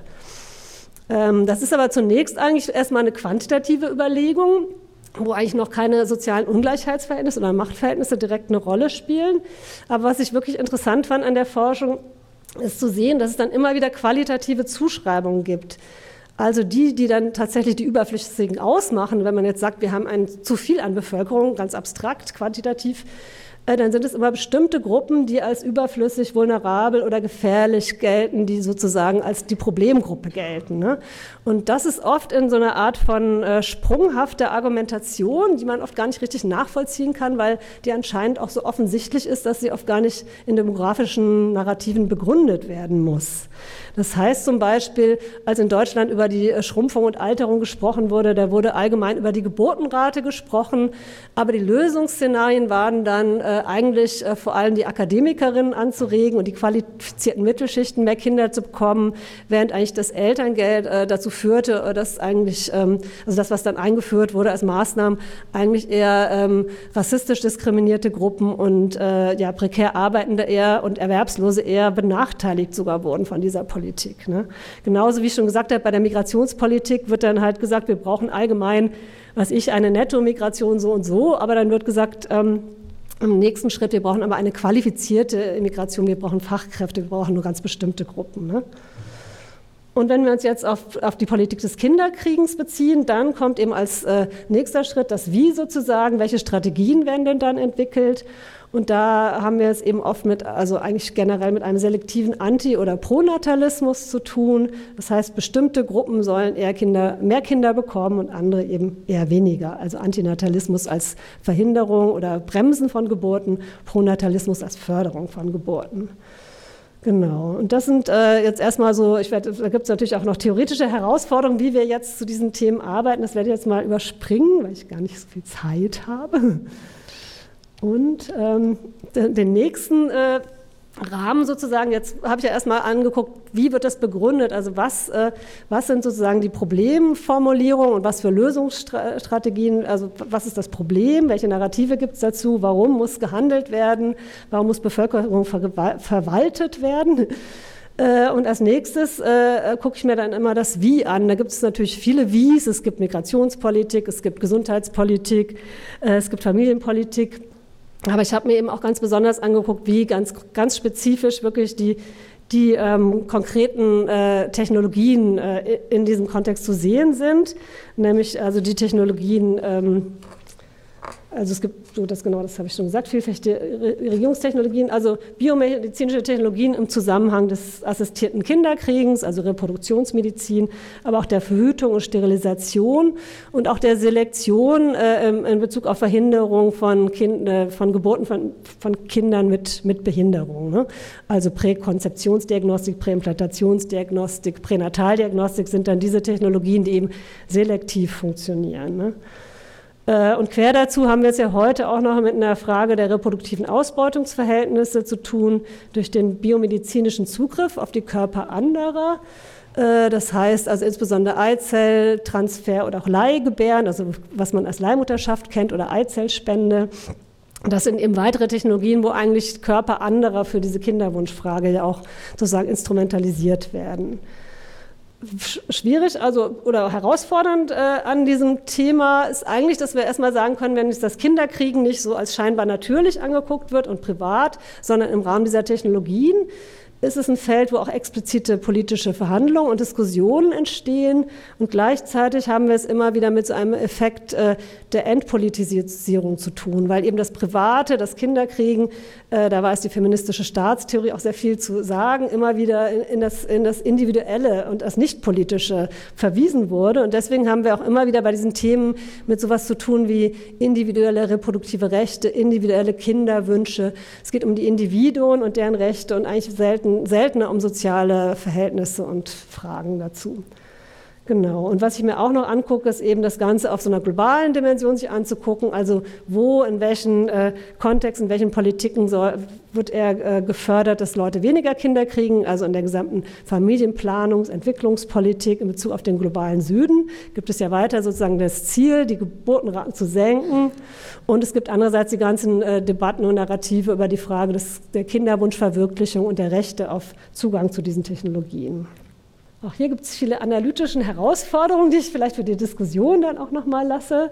Ähm, das ist aber zunächst eigentlich erstmal eine quantitative Überlegung, wo eigentlich noch keine sozialen Ungleichheitsverhältnisse oder Machtverhältnisse direkt eine Rolle spielen. Aber was ich wirklich interessant fand an der Forschung, ist zu sehen, dass es dann immer wieder qualitative Zuschreibungen gibt. Also die, die dann tatsächlich die Überflüssigen ausmachen, wenn man jetzt sagt, wir haben ein zu viel an Bevölkerung, ganz abstrakt, quantitativ, dann sind es immer bestimmte Gruppen, die als überflüssig, vulnerabel oder gefährlich gelten, die sozusagen als die Problemgruppe gelten. Ne? Und das ist oft in so einer Art von äh, sprunghafter Argumentation, die man oft gar nicht richtig nachvollziehen kann, weil die anscheinend auch so offensichtlich ist, dass sie oft gar nicht in demografischen Narrativen begründet werden muss. Das heißt zum Beispiel, als in Deutschland über die äh, Schrumpfung und Alterung gesprochen wurde, da wurde allgemein über die Geburtenrate gesprochen, aber die Lösungsszenarien waren dann, äh, eigentlich äh, vor allem die Akademikerinnen anzuregen und die qualifizierten Mittelschichten mehr Kinder zu bekommen, während eigentlich das Elterngeld äh, dazu führte, äh, dass eigentlich, ähm, also das, was dann eingeführt wurde als Maßnahmen, eigentlich eher ähm, rassistisch diskriminierte Gruppen und äh, ja, prekär Arbeitende eher und Erwerbslose eher benachteiligt sogar wurden von dieser Politik. Ne? Genauso wie ich schon gesagt habe, bei der Migrationspolitik wird dann halt gesagt, wir brauchen allgemein was ich, eine Netto-Migration so und so, aber dann wird gesagt, ähm, im nächsten Schritt, wir brauchen aber eine qualifizierte Immigration, wir brauchen Fachkräfte, wir brauchen nur ganz bestimmte Gruppen. Ne? Und wenn wir uns jetzt auf, auf die Politik des Kinderkriegens beziehen, dann kommt eben als äh, nächster Schritt das Wie sozusagen, welche Strategien werden denn dann entwickelt. Und da haben wir es eben oft mit, also eigentlich generell mit einem selektiven Anti- oder Pronatalismus zu tun. Das heißt, bestimmte Gruppen sollen eher Kinder, mehr Kinder bekommen und andere eben eher weniger. Also Antinatalismus als Verhinderung oder Bremsen von Geburten, Pronatalismus als Förderung von Geburten. Genau. Und das sind äh, jetzt erstmal so, ich werde, da gibt es natürlich auch noch theoretische Herausforderungen, wie wir jetzt zu diesen Themen arbeiten. Das werde ich jetzt mal überspringen, weil ich gar nicht so viel Zeit habe. Und ähm, den, den, nächsten äh, Rahmen sozusagen, jetzt habe ich ja erstmal angeguckt, wie wird das begründet, also was, äh, was sind sozusagen die Problemformulierungen und was für Lösungsstrategien, also was ist das Problem, welche Narrative gibt es dazu, warum muss gehandelt werden, warum muss Bevölkerung verwaltet werden. Äh, und als nächstes äh, gucke ich mir dann immer das Wie an. Da gibt es natürlich viele Wies. Es gibt Migrationspolitik, es gibt Gesundheitspolitik, äh, es gibt Familienpolitik. Aber ich habe mir eben auch ganz besonders angeguckt, wie ganz, ganz spezifisch wirklich die, die ähm, konkreten äh, Technologien äh, in diesem Kontext zu sehen sind, nämlich also die Technologien ähm, also es gibt, so das genau, das habe ich schon gesagt, vielfältige Regierungstechnologien, also biomedizinische Technologien im Zusammenhang des assistierten Kinderkriegens, also Reproduktionsmedizin, aber auch der Verhütung und Sterilisation und auch der Selektion äh, in Bezug auf Verhinderung von, kind, äh, von Geburten von, von Kindern mit, mit Behinderung. Ne? Also Präkonzeptionsdiagnostik, Präimplantationsdiagnostik, Pränataldiagnostik sind dann diese Technologien, die eben selektiv funktionieren. Ne? Äh, und quer dazu haben wir es ja heute auch noch mit einer Frage der reproduktiven Ausbeutungsverhältnisse zu tun durch den biomedizinischen Zugriff auf die Körper anderer. Äh, das heißt also insbesondere Eizelltransfer oder auch Leihgebären, also was man als Leihmutterschaft kennt oder Eizellspende. Das sind eben weitere Technologien, wo eigentlich Körper anderer für diese Kinderwunschfrage ja auch sozusagen instrumentalisiert werden schwierig also, oder herausfordernd äh, an diesem Thema ist eigentlich, dass wir erstmal sagen können, wenn das Kinderkriegen nicht so als scheinbar natürlich angeguckt wird und privat, sondern im Rahmen dieser Technologien, ist es ein Feld, wo auch explizite politische Verhandlungen und Diskussionen entstehen. Und gleichzeitig haben wir es immer wieder mit so einem Effekt äh, der Entpolitisierung zu tun, weil eben das Private, das Kinderkriegen, äh, da weiß die feministische Staatstheorie auch sehr viel zu sagen, immer wieder in, in, das, in das Individuelle und das Nichtpolitische verwiesen wurde. Und deswegen haben wir auch immer wieder bei diesen Themen mit sowas zu tun wie individuelle reproduktive Rechte, individuelle Kinderwünsche. Es geht um die Individuen und deren Rechte und eigentlich selten seltener um soziale Verhältnisse und Fragen dazu. Genau. Und was ich mir auch noch angucke, ist eben das Ganze auf so einer globalen Dimension sich anzugucken. Also wo, in welchen äh, Kontexten, in welchen Politiken soll, wird er äh, gefördert, dass Leute weniger Kinder kriegen. Also in der gesamten Familienplanungs-, Entwicklungspolitik in Bezug auf den globalen Süden gibt es ja weiter sozusagen das Ziel, die Geburtenraten zu senken. Und es gibt andererseits die ganzen äh, Debatten und Narrative über die Frage des, der Kinderwunschverwirklichung und der Rechte auf Zugang zu diesen Technologien. Auch hier gibt es viele analytische Herausforderungen, die ich vielleicht für die Diskussion dann auch nochmal lasse.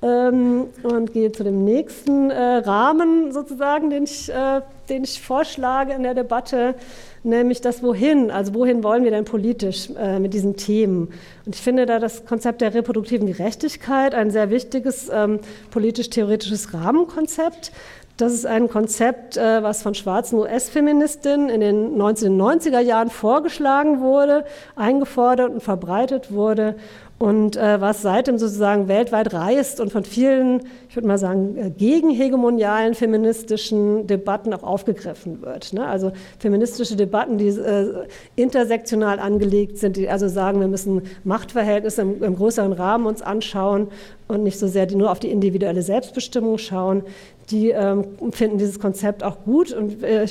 Ähm, und gehe zu dem nächsten äh, Rahmen sozusagen, den ich, äh, den ich vorschlage in der Debatte, nämlich das Wohin. Also wohin wollen wir denn politisch äh, mit diesen Themen? Und ich finde da das Konzept der reproduktiven Gerechtigkeit ein sehr wichtiges ähm, politisch-theoretisches Rahmenkonzept, das ist ein Konzept, äh, was von schwarzen US-Feministinnen in den 1990er Jahren vorgeschlagen wurde, eingefordert und verbreitet wurde und äh, was seitdem sozusagen weltweit reist und von vielen, ich würde mal sagen, äh, gegenhegemonialen feministischen Debatten auch aufgegriffen wird. Ne? Also feministische Debatten, die intersektional angelegt sind, die also sagen, wir müssen Machtverhältnisse im, größeren Rahmen uns anschauen und nicht so sehr nur auf die individuelle Selbstbestimmung schauen, die ähm, finden dieses Konzept auch gut und äh,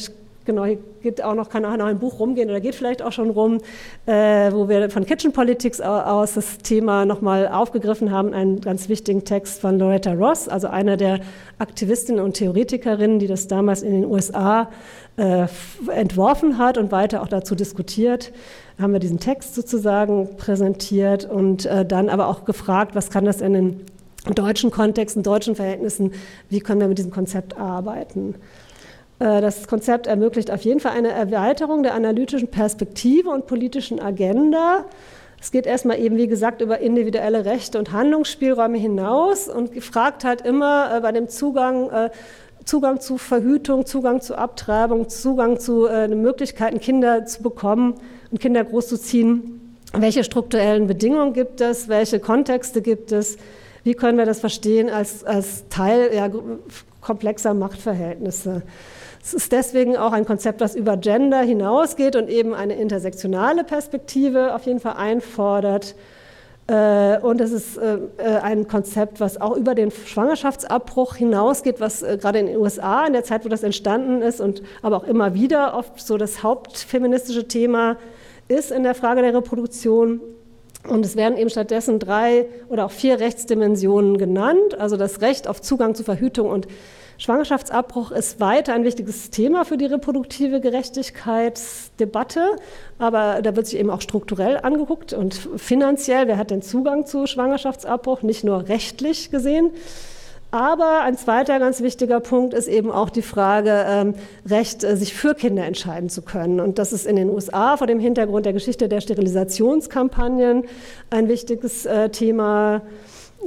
Genau, hier geht auch noch, kann auch noch ein Buch rumgehen oder geht vielleicht auch schon rum, äh, wo wir von Kitchen Politics aus das Thema nochmal aufgegriffen haben, einen ganz wichtigen Text von Loretta Ross, also einer der Aktivistinnen und Theoretikerinnen, die das damals in den USA äh, entworfen hat und weiter auch dazu diskutiert. Haben wir diesen Text sozusagen präsentiert und äh, dann aber auch gefragt, was kann das in den deutschen Kontexten, deutschen Verhältnissen, wie können wir mit diesem Konzept arbeiten. Äh, das Konzept ermöglicht auf jeden Fall eine Erweiterung der analytischen Perspektive und politischen Agenda. Es geht erstmal eben, wie gesagt, über individuelle Rechte und Handlungsspielräume hinaus und fragt halt immer äh, bei dem Zugang, äh, Zugang zu Verhütung, Zugang zu Abtreibung, Zugang zu Möglichkeiten, Kinder zu bekommen und Kinder großzuziehen. Welche strukturellen Bedingungen gibt es? Welche Kontexte gibt es? Wie können wir das verstehen als, als Teil ja, komplexer Machtverhältnisse? Es ist deswegen auch ein Konzept, das über Gender hinausgeht und eben eine intersektionale Perspektive auf jeden Fall einfordert. Äh, und es ist äh, äh, ein Konzept, was auch über den Schwangerschaftsabbruch hinausgeht, was gerade in den USA in der Zeit, wo das entstanden ist und aber auch immer wieder oft so das hauptfeministische Thema ist in der Frage der Reproduktion. Und es werden eben stattdessen drei oder auch vier Rechtsdimensionen genannt, also das Recht auf Zugang zu Verhütung und Schwangerschaftsabbruch ist weiter ein wichtiges Thema für die reproduktive Gerechtigkeitsdebatte, aber da wird sich eben auch strukturell angeguckt und finanziell, wer hat den Zugang zu Schwangerschaftsabbruch, nicht nur rechtlich gesehen. Aber ein zweiter ganz wichtiger Punkt ist eben auch die Frage, ähm, Recht, äh, sich für Kinder entscheiden zu können. Und das ist in den USA vor dem Hintergrund der Geschichte der Sterilisationskampagnen ein wichtiges äh, Thema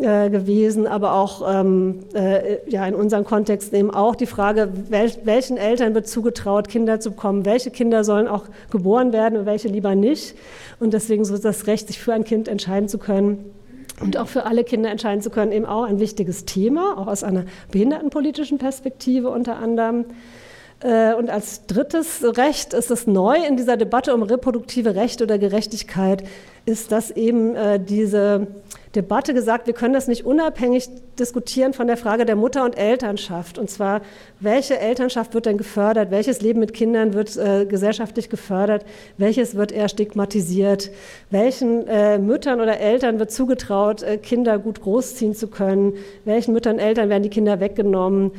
äh, gewesen, aber auch ähm, äh, ja, in unseren Kontexten eben auch die Frage, wel welchen Eltern wird zugetraut, Kinder zu bekommen, welche Kinder sollen auch geboren werden und welche lieber nicht. Und deswegen so das Recht, sich für ein Kind entscheiden zu können und auch für alle Kinder entscheiden zu können, eben auch ein wichtiges Thema, auch aus einer behindertenpolitischen Perspektive unter anderem. Äh, und als drittes Recht ist es neu in dieser Debatte um reproduktive Rechte oder Gerechtigkeit, ist, dass eben äh, diese Debatte gesagt, wir können das nicht unabhängig diskutieren von der Frage der Mutter- und Elternschaft. Und zwar, welche Elternschaft wird denn gefördert? Welches Leben mit Kindern wird äh, gesellschaftlich gefördert? Welches wird eher stigmatisiert? Welchen äh, Müttern oder Eltern wird zugetraut, äh, Kinder gut großziehen zu können? Welchen Müttern und Eltern werden die Kinder weggenommen?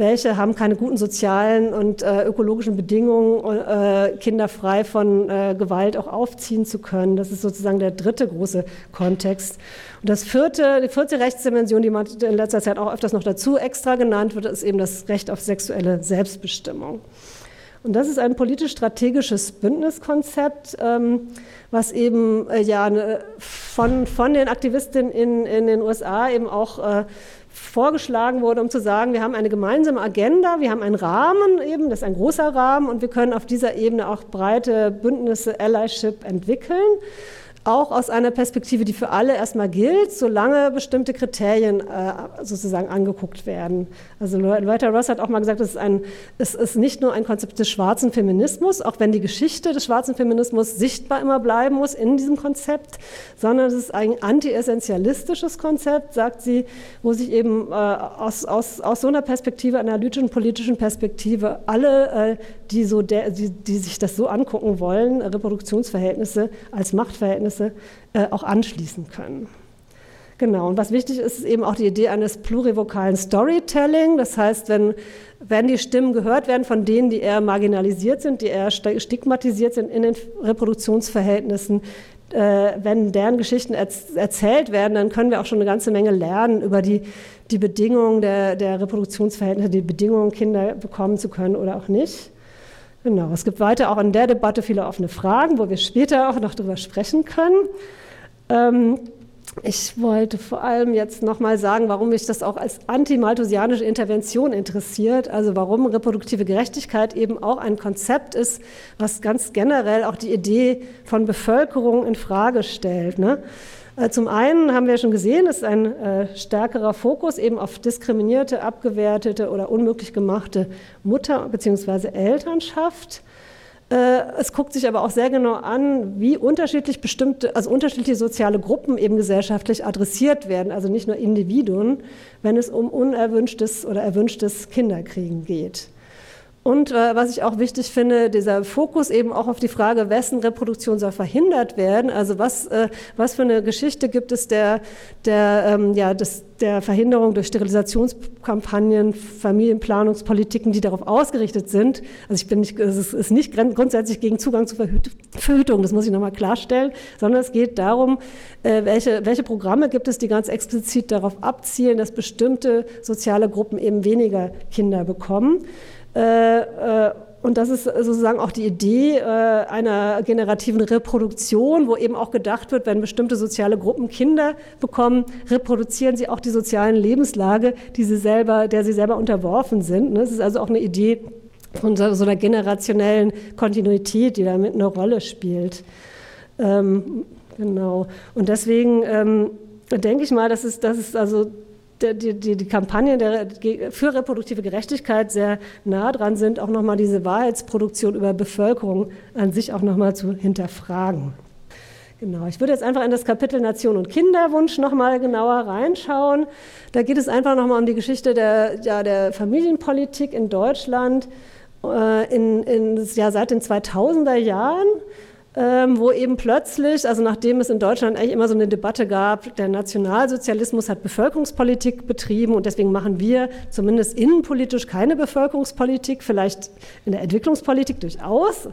Welche haben keine guten sozialen und äh, ökologischen Bedingungen, äh, Kinder frei von äh, Gewalt auch aufziehen zu können. Das ist sozusagen der dritte große Kontext. Und das vierte, die vierte Rechtsdimension, die man in letzter Zeit auch öfters noch dazu extra genannt wird, ist eben das Recht auf sexuelle Selbstbestimmung. Und das ist ein politisch-strategisches Bündniskonzept, ähm, was eben äh, ja ne, von, von den Aktivistinnen in, in den USA eben auch äh, vorgeschlagen wurde, um zu sagen, wir haben eine gemeinsame Agenda, wir haben einen Rahmen eben, das ist ein großer Rahmen und wir können auf dieser Ebene auch breite Bündnisse, Allyship entwickeln auch aus einer Perspektive, die für alle erstmal gilt, solange bestimmte Kriterien äh, sozusagen angeguckt werden. Also Loretta Ross hat auch mal gesagt, es ist, ein, es ist nicht nur ein Konzept des schwarzen Feminismus, auch wenn die Geschichte des schwarzen Feminismus sichtbar immer bleiben muss in diesem Konzept, sondern es ist ein anti-essentialistisches Konzept, sagt sie, wo sich eben äh, aus, aus, aus so einer Perspektive, analytischen, politischen Perspektive, alle, äh, die, so der, die, die sich das so angucken wollen, Reproduktionsverhältnisse als Machtverhältnisse, Ergebnisse äh, auch anschließen können. Genau, und was wichtig ist, ist eben auch die Idee eines plurivokalen Storytelling. Das heißt, wenn, wenn die Stimmen gehört werden von denen, die eher marginalisiert sind, die eher stigmatisiert sind in den Reproduktionsverhältnissen, äh, wenn deren Geschichten erz erzählt werden, dann können wir auch schon eine ganze Menge lernen über die, die Bedingungen der, der Reproduktionsverhältnisse, die Bedingungen, Kinder bekommen zu können oder auch nicht. Genau, es gibt weiter auch in der Debatte viele offene Fragen, wo wir später auch noch darüber sprechen können. Ähm, ich wollte vor allem jetzt nochmal sagen, warum mich das auch als antimalthusianische Intervention interessiert, also warum reproduktive Gerechtigkeit eben auch ein Konzept ist, was ganz generell auch die Idee von Bevölkerung in Frage stellt. Ne? Äh, zum einen haben wir schon gesehen, es ist ein äh, stärkerer Fokus eben auf diskriminierte, abgewertete oder unmöglich gemachte Mutter- bzw. Elternschaft. Äh, es guckt sich aber auch sehr genau an, wie unterschiedlich bestimmte, also unterschiedliche soziale Gruppen eben gesellschaftlich adressiert werden, also nicht nur Individuen, wenn es um unerwünschtes oder erwünschtes Kinderkriegen geht. Und äh, was ich auch wichtig finde, dieser Fokus eben auch auf die Frage, wessen Reproduktion soll verhindert werden. Also was, äh, was für eine Geschichte gibt es der, der, ähm, ja, des, der Verhinderung durch Sterilisationskampagnen, Familienplanungspolitiken, die darauf ausgerichtet sind. Also ich bin nicht, es ist nicht grundsätzlich gegen Zugang zu Verhütung, das muss ich nochmal klarstellen, sondern es geht darum, äh, welche, welche Programme gibt es, die ganz explizit darauf abzielen, dass bestimmte soziale Gruppen eben weniger Kinder bekommen. Äh, äh, und das ist sozusagen auch die Idee äh, einer generativen Reproduktion, wo eben auch gedacht wird, wenn bestimmte soziale Gruppen Kinder bekommen, reproduzieren sie auch die sozialen Lebenslage, die sie selber, der sie selber unterworfen sind. Das ist also auch eine Idee von so einer generationellen Kontinuität, die damit eine Rolle spielt. Ähm, genau. Und deswegen ähm, denke ich mal, dass es, dass es also die, die, die Kampagnen der, für reproduktive Gerechtigkeit sehr nah dran sind, auch nochmal diese Wahrheitsproduktion über Bevölkerung an sich auch nochmal zu hinterfragen. Genau, ich würde jetzt einfach in das Kapitel Nation und Kinderwunsch nochmal genauer reinschauen. Da geht es einfach nochmal um die Geschichte der, ja, der Familienpolitik in Deutschland äh, in, in, ja, seit den 2000er Jahren ähm, wo eben plötzlich, also nachdem es in Deutschland eigentlich immer so eine Debatte gab, der Nationalsozialismus hat Bevölkerungspolitik betrieben und deswegen machen wir zumindest innenpolitisch keine Bevölkerungspolitik, vielleicht in der Entwicklungspolitik durchaus,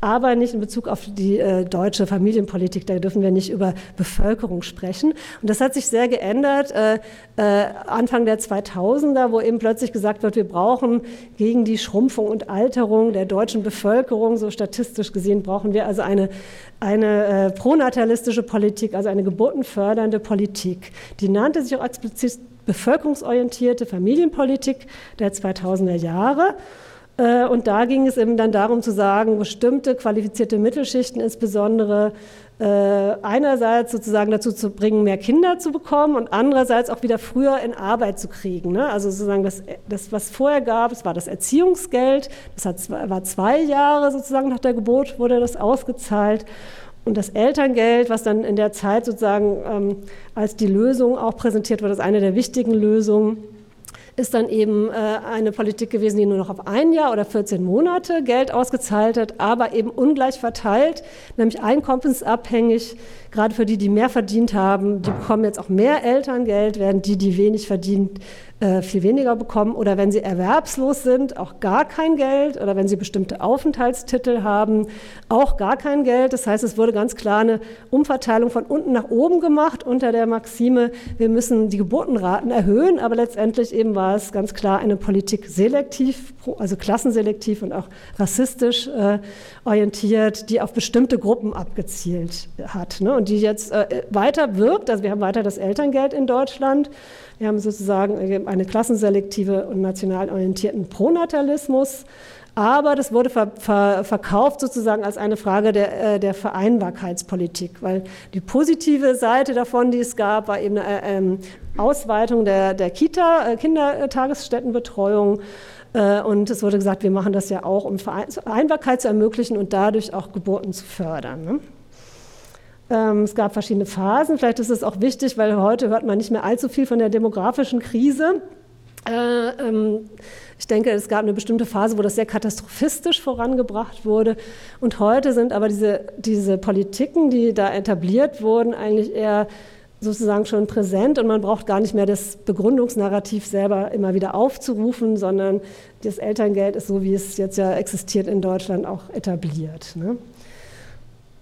aber nicht in Bezug auf die äh, deutsche Familienpolitik. Da dürfen wir nicht über Bevölkerung sprechen. Und das hat sich sehr geändert äh, äh, Anfang der 2000er, wo eben plötzlich gesagt wird, wir brauchen gegen die Schrumpfung und Alterung der deutschen Bevölkerung, so statistisch gesehen, brauchen wir also eine eine, eine äh, pronatalistische Politik, also eine geburtenfördernde Politik. Die nannte sich auch explizit bevölkerungsorientierte Familienpolitik der 2000er Jahre. Äh, und da ging es eben dann darum zu sagen, bestimmte qualifizierte Mittelschichten, insbesondere einerseits sozusagen dazu zu bringen, mehr Kinder zu bekommen und andererseits auch wieder früher in Arbeit zu kriegen. Ne? Also sozusagen das, das, was vorher gab, es war das Erziehungsgeld, das hat, war zwei Jahre sozusagen nach der Geburt wurde das ausgezahlt. Und das Elterngeld, was dann in der Zeit sozusagen ähm, als die Lösung auch präsentiert wurde, ist eine der wichtigen Lösungen ist dann eben äh, eine Politik gewesen, die nur noch auf ein Jahr oder 14 Monate Geld ausgezahlt hat, aber eben ungleich verteilt, nämlich einkommensabhängig gerade für die, die mehr verdient haben, die bekommen jetzt auch mehr Elterngeld, während die, die wenig verdient, äh, viel weniger bekommen. Oder wenn sie erwerbslos sind, auch gar kein Geld. Oder wenn sie bestimmte Aufenthaltstitel haben, auch gar kein Geld. Das heißt, es wurde ganz klar eine Umverteilung von unten nach oben gemacht unter der Maxime, wir müssen die Geburtenraten erhöhen. Aber letztendlich eben war es ganz klar eine Politik selektiv, also klassenselektiv und auch rassistisch äh, orientiert, die auf bestimmte Gruppen abgezielt hat. Ne? Und die jetzt äh, weiter wirkt. Also wir haben weiter das Elterngeld in Deutschland. Wir haben sozusagen äh, eine klassenselektive und national orientierten Pronatalismus. Aber das wurde ver ver verkauft sozusagen als eine Frage der, äh, der, Vereinbarkeitspolitik, weil die positive Seite davon, die es gab, war eben eine äh, Ausweitung der, der Kita, äh, Kindertagesstättenbetreuung. Äh, und es wurde gesagt, wir machen das ja auch, um Vereinbarkeit zu ermöglichen und dadurch auch Geburten zu fördern. Ähm, es gab verschiedene Phasen. Vielleicht ist es auch wichtig, weil heute hört man nicht mehr allzu viel von der demografischen Krise. Äh, ähm, ich denke, es gab eine bestimmte Phase, wo das sehr katastrophistisch vorangebracht wurde. Und heute sind aber diese, diese Politiken, die da etabliert wurden, eigentlich eher sozusagen schon präsent und man braucht gar nicht mehr das Begründungsnarrativ selber immer wieder aufzurufen, sondern das Elterngeld ist so, wie es jetzt ja existiert in Deutschland, auch etabliert. Ne?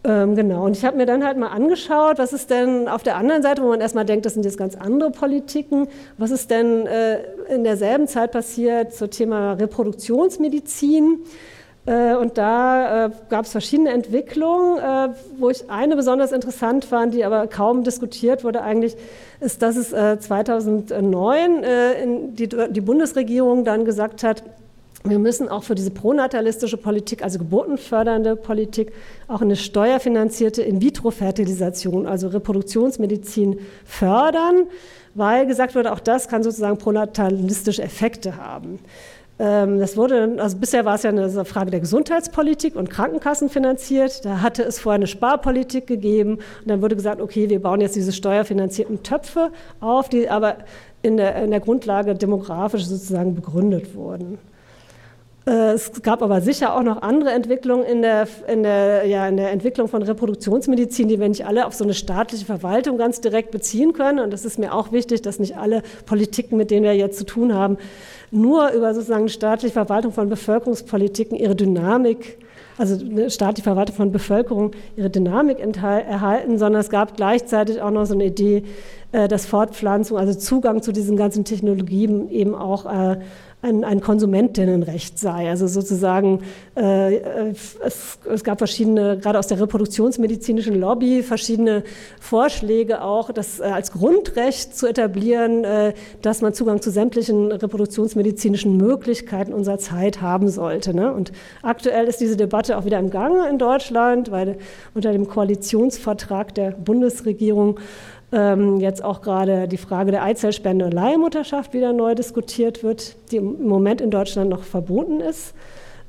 Ähm, genau, und ich habe mir dann halt mal angeschaut, was ist denn auf der anderen Seite, wo man erstmal denkt, das sind jetzt ganz andere Politiken, was ist denn äh, in derselben Zeit passiert zum Thema Reproduktionsmedizin. Äh, und da äh, gab es verschiedene Entwicklungen, äh, wo ich eine besonders interessant fand, die aber kaum diskutiert wurde eigentlich, ist, dass es 2009 äh, die, die Bundesregierung dann gesagt hat, wir müssen auch für diese pronatalistische Politik, also geburtenfördernde Politik, auch eine steuerfinanzierte In-vitro-Fertilisation, also Reproduktionsmedizin fördern, weil gesagt wurde, auch das kann sozusagen pronatalistische Effekte haben. Ähm, das wurde, also bisher war es ja eine Frage der Gesundheitspolitik und Krankenkassen finanziert. Da hatte es vorher eine Sparpolitik gegeben. Und dann wurde gesagt, okay, wir bauen jetzt diese steuerfinanzierten Töpfe auf, die aber in der, in der Grundlage demografisch sozusagen begründet wurden. Äh, es gab aber sicher auch noch andere Entwicklungen in der, in, der, ja, in der Entwicklung von Reproduktionsmedizin, die wir nicht alle auf so eine staatliche Verwaltung ganz direkt beziehen können. Und es ist mir auch wichtig, dass nicht alle Politiken, mit denen wir jetzt zu tun haben, nur über sozusagen staatliche Verwaltung von Bevölkerungspolitiken ihre Dynamik also eine staatliche Verwaltung von Bevölkerung ihre Dynamik erhalten, sondern es gab gleichzeitig auch noch so eine Idee, äh, dass Fortpflanzung, also Zugang zu diesen ganzen Technologien eben auch äh, ein, ein Konsumentinnenrecht sei. Also sozusagen, äh, es, es, gab verschiedene, gerade aus der reproduktionsmedizinischen Lobby, verschiedene Vorschläge auch, das äh, als Grundrecht zu etablieren, äh, dass man Zugang zu sämtlichen reproduktionsmedizinischen Möglichkeiten unserer Zeit haben sollte. Ne? Und aktuell ist diese Debatte auch wieder im Gange in Deutschland, weil unter dem Koalitionsvertrag der Bundesregierung ähm, jetzt auch gerade die Frage der Eizellspende und Leihmutterschaft wieder neu diskutiert wird, die im Moment in Deutschland noch verboten ist.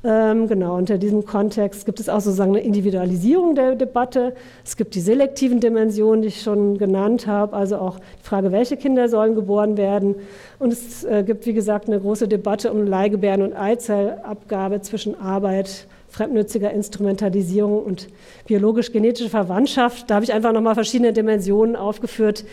Ähm, genau, unter diesem Kontext gibt es auch sozusagen eine Individualisierung der Debatte. Es gibt die selektiven Dimensionen, die ich schon genannt habe, also auch die Frage, welche Kinder sollen geboren werden. Und es äh, gibt, wie gesagt, eine große Debatte um Leihgebären und Eizellabgabe zwischen Arbeit, fremdnütziger Instrumentalisierung und biologisch-genetische Verwandtschaft. Da habe ich einfach nochmal verschiedene Dimensionen aufgeführt,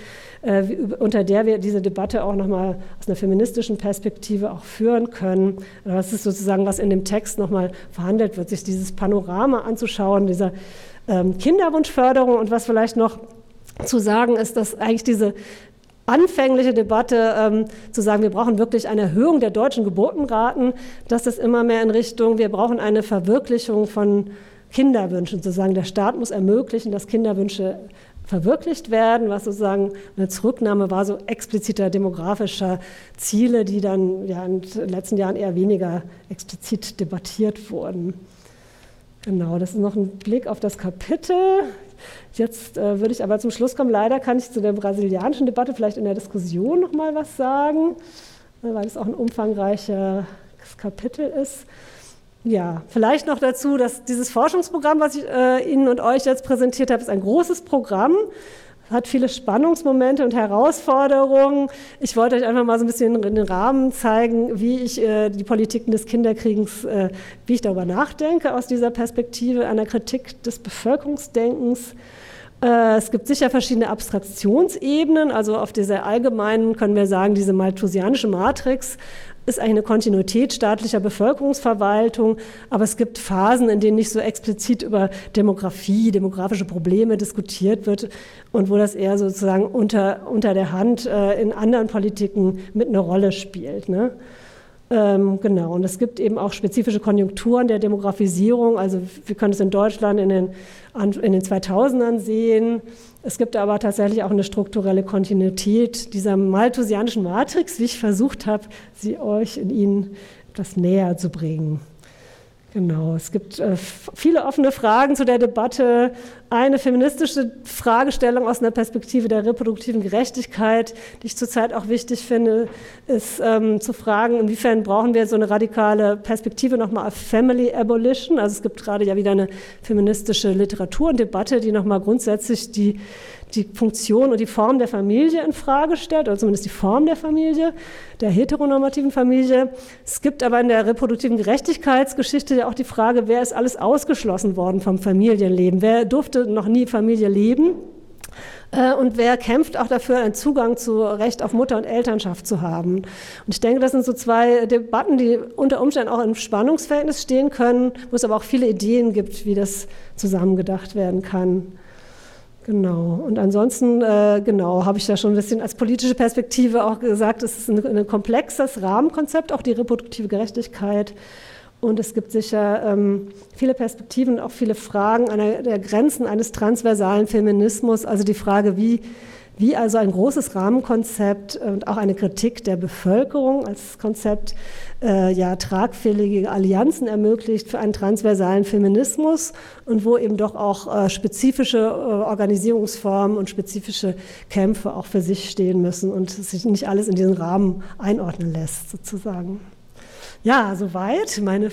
äh, unter der wir diese Debatte auch nochmal aus einer feministischen Perspektive auch führen können. Das ist sozusagen, was in dem Text nochmal verhandelt wird, sich dieses Panorama anzuschauen, dieser ähm, Kinderwunschförderung und was vielleicht noch zu sagen ist, dass eigentlich diese anfängliche Debatte ähm, zu sagen, wir brauchen wirklich eine Erhöhung der deutschen Geburtenraten, dass das immer mehr in Richtung, wir brauchen eine Verwirklichung von Kinderwünschen, sozusagen der Staat muss ermöglichen, dass Kinderwünsche verwirklicht werden, was sozusagen eine Zurücknahme war, so expliziter demografischer Ziele, die dann ja in den letzten Jahren eher weniger explizit debattiert wurden. Genau, das ist noch ein Blick auf das Kapitel. Jetzt äh, würde ich aber zum Schluss kommen. Leider kann ich zu der brasilianischen Debatte vielleicht in der Diskussion noch mal was sagen, äh, weil es auch ein umfangreiches Kapitel ist. Ja, vielleicht noch dazu, dass dieses Forschungsprogramm, was ich äh, Ihnen und euch jetzt präsentiert habe, ist ein großes Programm hat viele Spannungsmomente und Herausforderungen. Ich wollte euch einfach mal so ein bisschen den Rahmen zeigen, wie ich äh, die Politiken des Kinderkriegens, äh, wie ich darüber nachdenke aus dieser Perspektive einer Kritik des Bevölkerungsdenkens. Äh, es gibt sicher verschiedene Abstraktionsebenen, also auf dieser allgemeinen können wir sagen, diese malthusianische Matrix ist eine Kontinuität staatlicher Bevölkerungsverwaltung, aber es gibt Phasen, in denen nicht so explizit über Demografie, demografische Probleme diskutiert wird und wo das eher sozusagen unter, unter der Hand äh, in anderen Politiken mit einer Rolle spielt. Ne? Ähm, genau, und es gibt eben auch spezifische Konjunkturen der Demografisierung. Also wir können es in Deutschland in den, in den 2000ern sehen. Es gibt aber tatsächlich auch eine strukturelle Kontinuität dieser malthusianischen Matrix, wie ich versucht habe, sie euch in Ihnen etwas näher zu bringen. Genau, es gibt äh, viele offene Fragen zu der Debatte. Eine feministische Fragestellung aus einer Perspektive der reproduktiven Gerechtigkeit, die ich zurzeit auch wichtig finde, ist ähm, zu fragen, inwiefern brauchen wir so eine radikale Perspektive nochmal auf Family Abolition. Also es gibt gerade ja wieder eine feministische Literatur und Debatte, die nochmal grundsätzlich die die Funktion und die Form der Familie in Frage stellt, oder zumindest die Form der Familie, der heteronormativen Familie. Es gibt aber in der reproduktiven Gerechtigkeitsgeschichte ja auch die Frage, wer ist alles ausgeschlossen worden vom Familienleben? Wer durfte noch nie Familie leben? Äh, und wer kämpft auch dafür, einen Zugang zu Recht auf Mutter- und Elternschaft zu haben? Und ich denke, das sind so zwei Debatten, die unter Umständen auch im Spannungsverhältnis stehen können, wo es aber auch viele Ideen gibt, wie das zusammengedacht werden kann. Genau. Und ansonsten, äh, genau, habe ich da schon ein bisschen als politische Perspektive auch gesagt, es ist ein, ein komplexes Rahmenkonzept, auch die reproduktive Gerechtigkeit. Und es gibt sicher ähm, viele Perspektiven, auch viele Fragen an der, der Grenzen eines transversalen Feminismus, also die Frage, wie wie also ein großes Rahmenkonzept und auch eine Kritik der Bevölkerung als Konzept äh, ja tragfähige Allianzen ermöglicht für einen transversalen Feminismus und wo eben doch auch äh, spezifische äh, Organisierungsformen und spezifische Kämpfe auch für sich stehen müssen und sich nicht alles in diesen Rahmen einordnen lässt, sozusagen. Ja, soweit meine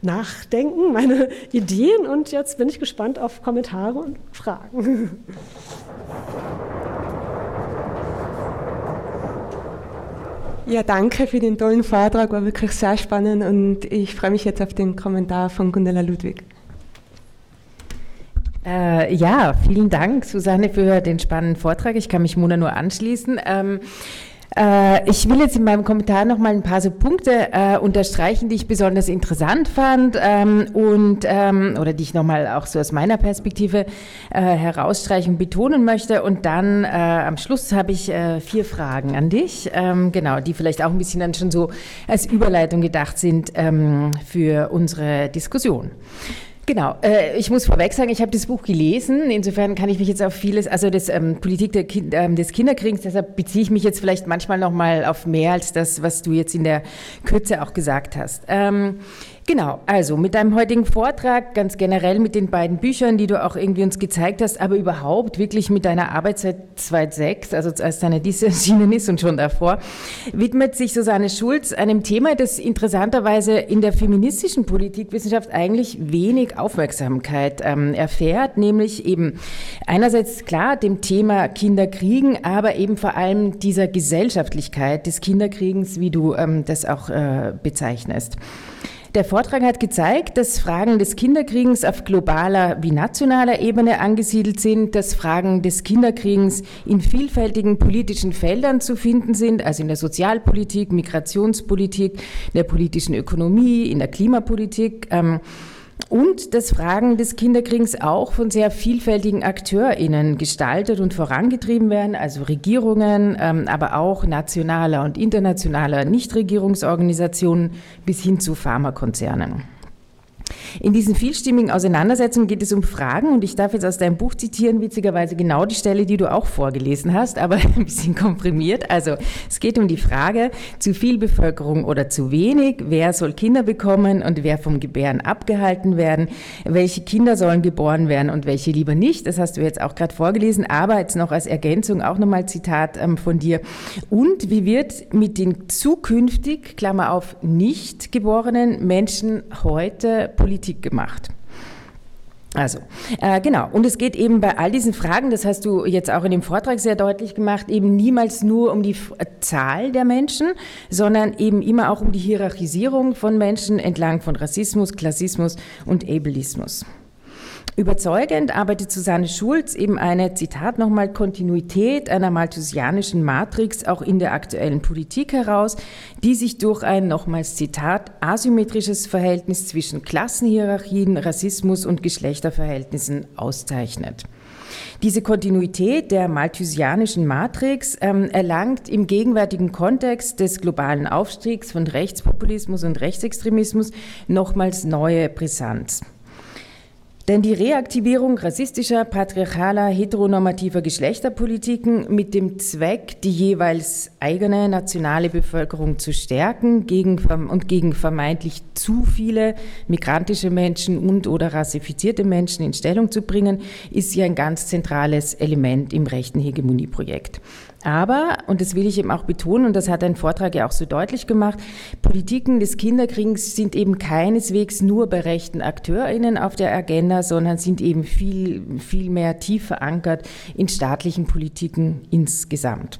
Nachdenken, meine Ideen und jetzt bin ich gespannt auf Kommentare und Fragen. Ja, danke für den tollen Vortrag, war wirklich sehr spannend und ich freue mich jetzt auf den Kommentar von Gundela Ludwig. Äh, ja, vielen Dank, Susanne, für den spannenden Vortrag. Ich kann mich Mona nur anschließen. Ähm, äh, ich will jetzt in meinem Kommentar noch mal ein paar so Punkte äh, unterstreichen, die ich besonders interessant fand ähm, und ähm, oder die ich noch mal auch so aus meiner Perspektive äh, herausstreichen und betonen möchte. Und dann äh, am Schluss habe ich äh, vier Fragen an dich, ähm, genau, die vielleicht auch ein bisschen dann schon so als Überleitung gedacht sind ähm, für unsere Diskussion. Genau, äh, ich muss vorweg sagen, ich habe das Buch gelesen. Insofern kann ich mich jetzt auf vieles, also das ähm, Politik der kind, ähm, des Kinderkriegs, deshalb beziehe ich mich jetzt vielleicht manchmal noch mal auf mehr als das, was du jetzt in der Kürze auch gesagt hast. Ähm, Genau, also mit deinem heutigen Vortrag, ganz generell mit den beiden Büchern, die du auch irgendwie uns gezeigt hast, aber überhaupt wirklich mit deiner Arbeit seit 2006, also als deine diese erschienen ist und schon davor, widmet sich Susanne Schulz einem Thema, das interessanterweise in der feministischen Politikwissenschaft eigentlich wenig Aufmerksamkeit ähm, erfährt, nämlich eben einerseits klar dem Thema Kinderkriegen, aber eben vor allem dieser Gesellschaftlichkeit des Kinderkriegens, wie du ähm, das auch äh, bezeichnest. Der Vortrag hat gezeigt, dass Fragen des Kinderkriegens auf globaler wie nationaler Ebene angesiedelt sind, dass Fragen des Kinderkriegens in vielfältigen politischen Feldern zu finden sind, also in der Sozialpolitik, Migrationspolitik, in der politischen Ökonomie, in der Klimapolitik. Ähm, und dass Fragen des Kinderkriegs auch von sehr vielfältigen AkteurInnen gestaltet und vorangetrieben werden, also Regierungen, ähm, aber auch nationaler und internationaler Nichtregierungsorganisationen bis hin zu Pharmakonzernen. In diesen vielstimmigen Auseinandersetzungen geht es um Fragen und ich darf jetzt aus deinem Buch zitieren, witzigerweise genau die Stelle, die du auch vorgelesen hast, aber ein bisschen komprimiert. Also es geht um die Frage, zu viel Bevölkerung oder zu wenig, wer soll Kinder bekommen und wer vom Gebären abgehalten werden, welche Kinder sollen geboren werden und welche lieber nicht. Das hast du jetzt auch gerade vorgelesen, aber jetzt noch als Ergänzung auch nochmal Zitat ähm, von dir. Und wie wird mit den zukünftig, Klammer auf, nicht geborenen Menschen heute Politik gemacht. Also, äh, genau. Und es geht eben bei all diesen Fragen, das hast du jetzt auch in dem Vortrag sehr deutlich gemacht, eben niemals nur um die äh, Zahl der Menschen, sondern eben immer auch um die Hierarchisierung von Menschen entlang von Rassismus, Klassismus und Ableismus. Überzeugend arbeitet Susanne Schulz eben eine, Zitat nochmal, Kontinuität einer malthusianischen Matrix auch in der aktuellen Politik heraus, die sich durch ein, nochmals Zitat, asymmetrisches Verhältnis zwischen Klassenhierarchien, Rassismus und Geschlechterverhältnissen auszeichnet. Diese Kontinuität der malthusianischen Matrix ähm, erlangt im gegenwärtigen Kontext des globalen Aufstiegs von Rechtspopulismus und Rechtsextremismus nochmals neue Brisanz. Denn die Reaktivierung rassistischer, patriarchaler, heteronormativer Geschlechterpolitiken mit dem Zweck, die jeweils eigene nationale Bevölkerung zu stärken gegen, und gegen vermeintlich zu viele migrantische Menschen und oder rassifizierte Menschen in Stellung zu bringen, ist ja ein ganz zentrales Element im rechten Hegemonieprojekt. Aber, und das will ich eben auch betonen, und das hat ein Vortrag ja auch so deutlich gemacht, Politiken des Kinderkriegs sind eben keineswegs nur bei rechten AkteurInnen auf der Agenda, sondern sind eben viel, viel mehr tief verankert in staatlichen Politiken insgesamt.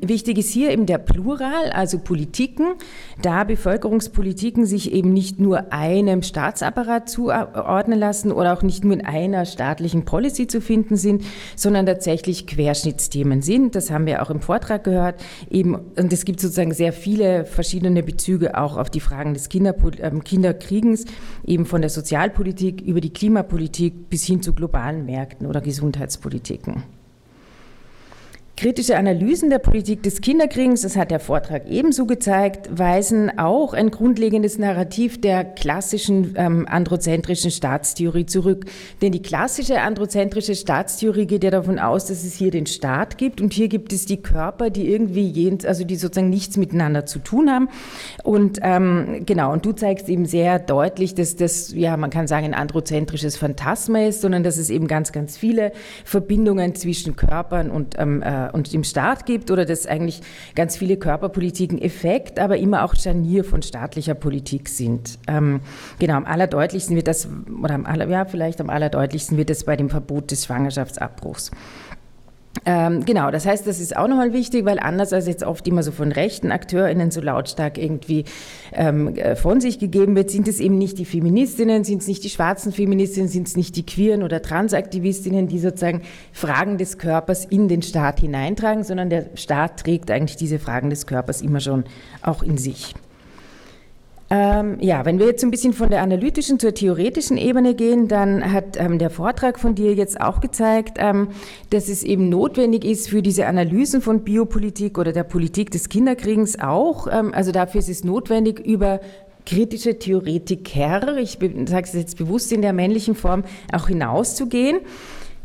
Wichtig ist hier eben der Plural, also Politiken, da Bevölkerungspolitiken sich eben nicht nur einem Staatsapparat zuordnen lassen oder auch nicht nur in einer staatlichen Policy zu finden sind, sondern tatsächlich Querschnittsthemen sind. Das haben wir auch im Vortrag gehört. Eben, und es gibt sozusagen sehr viele verschiedene Bezüge auch auf die Fragen des Kinderpol äh, Kinderkriegens, eben von der Sozialpolitik über die Klimapolitik bis hin zu globalen Märkten oder Gesundheitspolitiken. Kritische Analysen der Politik des Kinderkriegens, das hat der Vortrag ebenso gezeigt, weisen auch ein grundlegendes Narrativ der klassischen ähm, androzentrischen Staatstheorie zurück. Denn die klassische androzentrische Staatstheorie geht ja davon aus, dass es hier den Staat gibt und hier gibt es die Körper, die irgendwie jens, also die sozusagen nichts miteinander zu tun haben. Und ähm, genau, und du zeigst eben sehr deutlich, dass das, ja, man kann sagen, ein androzentrisches Phantasma ist, sondern dass es eben ganz, ganz viele Verbindungen zwischen Körpern und ähm, äh, äh, und dem Staat gibt oder dass eigentlich ganz viele Körperpolitiken Effekt, aber immer auch Scharnier von staatlicher Politik sind. Ähm, genau, am allerdeutlichsten wird das, oder am aller, ja, vielleicht am allerdeutlichsten wird das bei dem Verbot des Schwangerschaftsabbruchs. Ähm, genau, das heißt, das ist auch nochmal wichtig, weil anders als jetzt oft immer so von rechten AkteurInnen so lautstark irgendwie ähm, äh, von sich gegeben wird, sind es eben nicht die Feministinnen, sind es nicht die schwarzen Feministinnen, sind es nicht die queeren oder Transaktivistinnen, die sozusagen Fragen des Körpers in den Staat hineintragen, sondern der Staat trägt eigentlich diese Fragen des Körpers immer schon auch in sich. Ähm, ja, wenn wir jetzt ein bisschen von der analytischen zur theoretischen Ebene gehen, dann hat ähm, der Vortrag von dir jetzt auch gezeigt, ähm, dass es eben notwendig ist für diese Analysen von Biopolitik oder der Politik des Kinderkriegens auch, ähm, also dafür ist es notwendig, über kritische Theoretiker, ich sage es jetzt bewusst in der männlichen Form, auch hinauszugehen.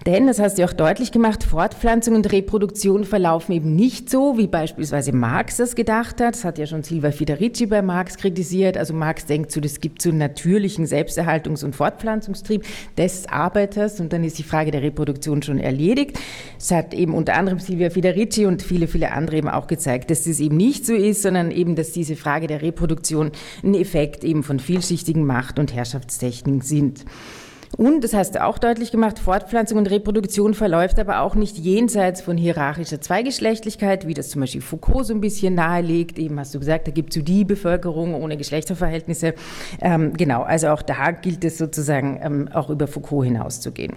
Denn, das hast du auch deutlich gemacht, Fortpflanzung und Reproduktion verlaufen eben nicht so, wie beispielsweise Marx das gedacht hat. Das hat ja schon Silva Federici bei Marx kritisiert. Also Marx denkt so, es gibt so einen natürlichen Selbsterhaltungs- und Fortpflanzungstrieb des Arbeiters und dann ist die Frage der Reproduktion schon erledigt. Es hat eben unter anderem Silvia Federici und viele, viele andere eben auch gezeigt, dass das eben nicht so ist, sondern eben, dass diese Frage der Reproduktion ein Effekt eben von vielschichtigen Macht- und Herrschaftstechniken sind. Und, das hast du auch deutlich gemacht, Fortpflanzung und Reproduktion verläuft aber auch nicht jenseits von hierarchischer Zweigeschlechtlichkeit, wie das zum Beispiel Foucault so ein bisschen nahelegt. Eben hast du gesagt, da gibt es so die Bevölkerung ohne Geschlechterverhältnisse. Ähm, genau, also auch da gilt es sozusagen ähm, auch über Foucault hinauszugehen.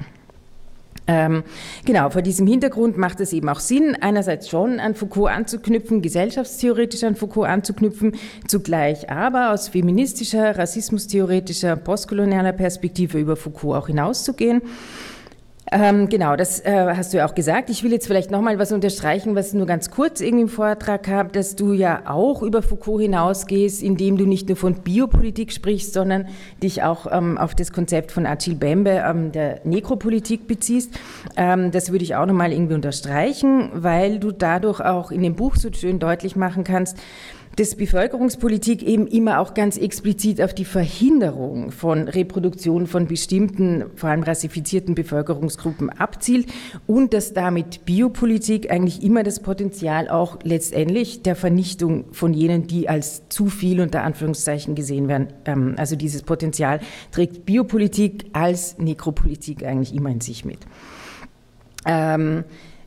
Ähm, genau, vor diesem Hintergrund macht es eben auch Sinn, einerseits schon an Foucault anzuknüpfen, gesellschaftstheoretisch an Foucault anzuknüpfen, zugleich aber aus feministischer, rassismustheoretischer, postkolonialer Perspektive über Foucault auch hinauszugehen. Ähm, genau, das äh, hast du ja auch gesagt. Ich will jetzt vielleicht nochmal was unterstreichen, was nur ganz kurz irgendwie im Vortrag habe, dass du ja auch über Foucault hinausgehst, indem du nicht nur von Biopolitik sprichst, sondern dich auch ähm, auf das Konzept von Achille Bembe ähm, der Nekropolitik beziehst. Ähm, das würde ich auch nochmal irgendwie unterstreichen, weil du dadurch auch in dem Buch so schön deutlich machen kannst, dass Bevölkerungspolitik eben immer auch ganz explizit auf die Verhinderung von Reproduktion von bestimmten, vor allem rassifizierten Bevölkerungsgruppen abzielt und dass damit Biopolitik eigentlich immer das Potenzial auch letztendlich der Vernichtung von jenen, die als zu viel unter Anführungszeichen gesehen werden. Ähm, also dieses Potenzial trägt Biopolitik als Nekropolitik eigentlich immer in sich mit. Ähm,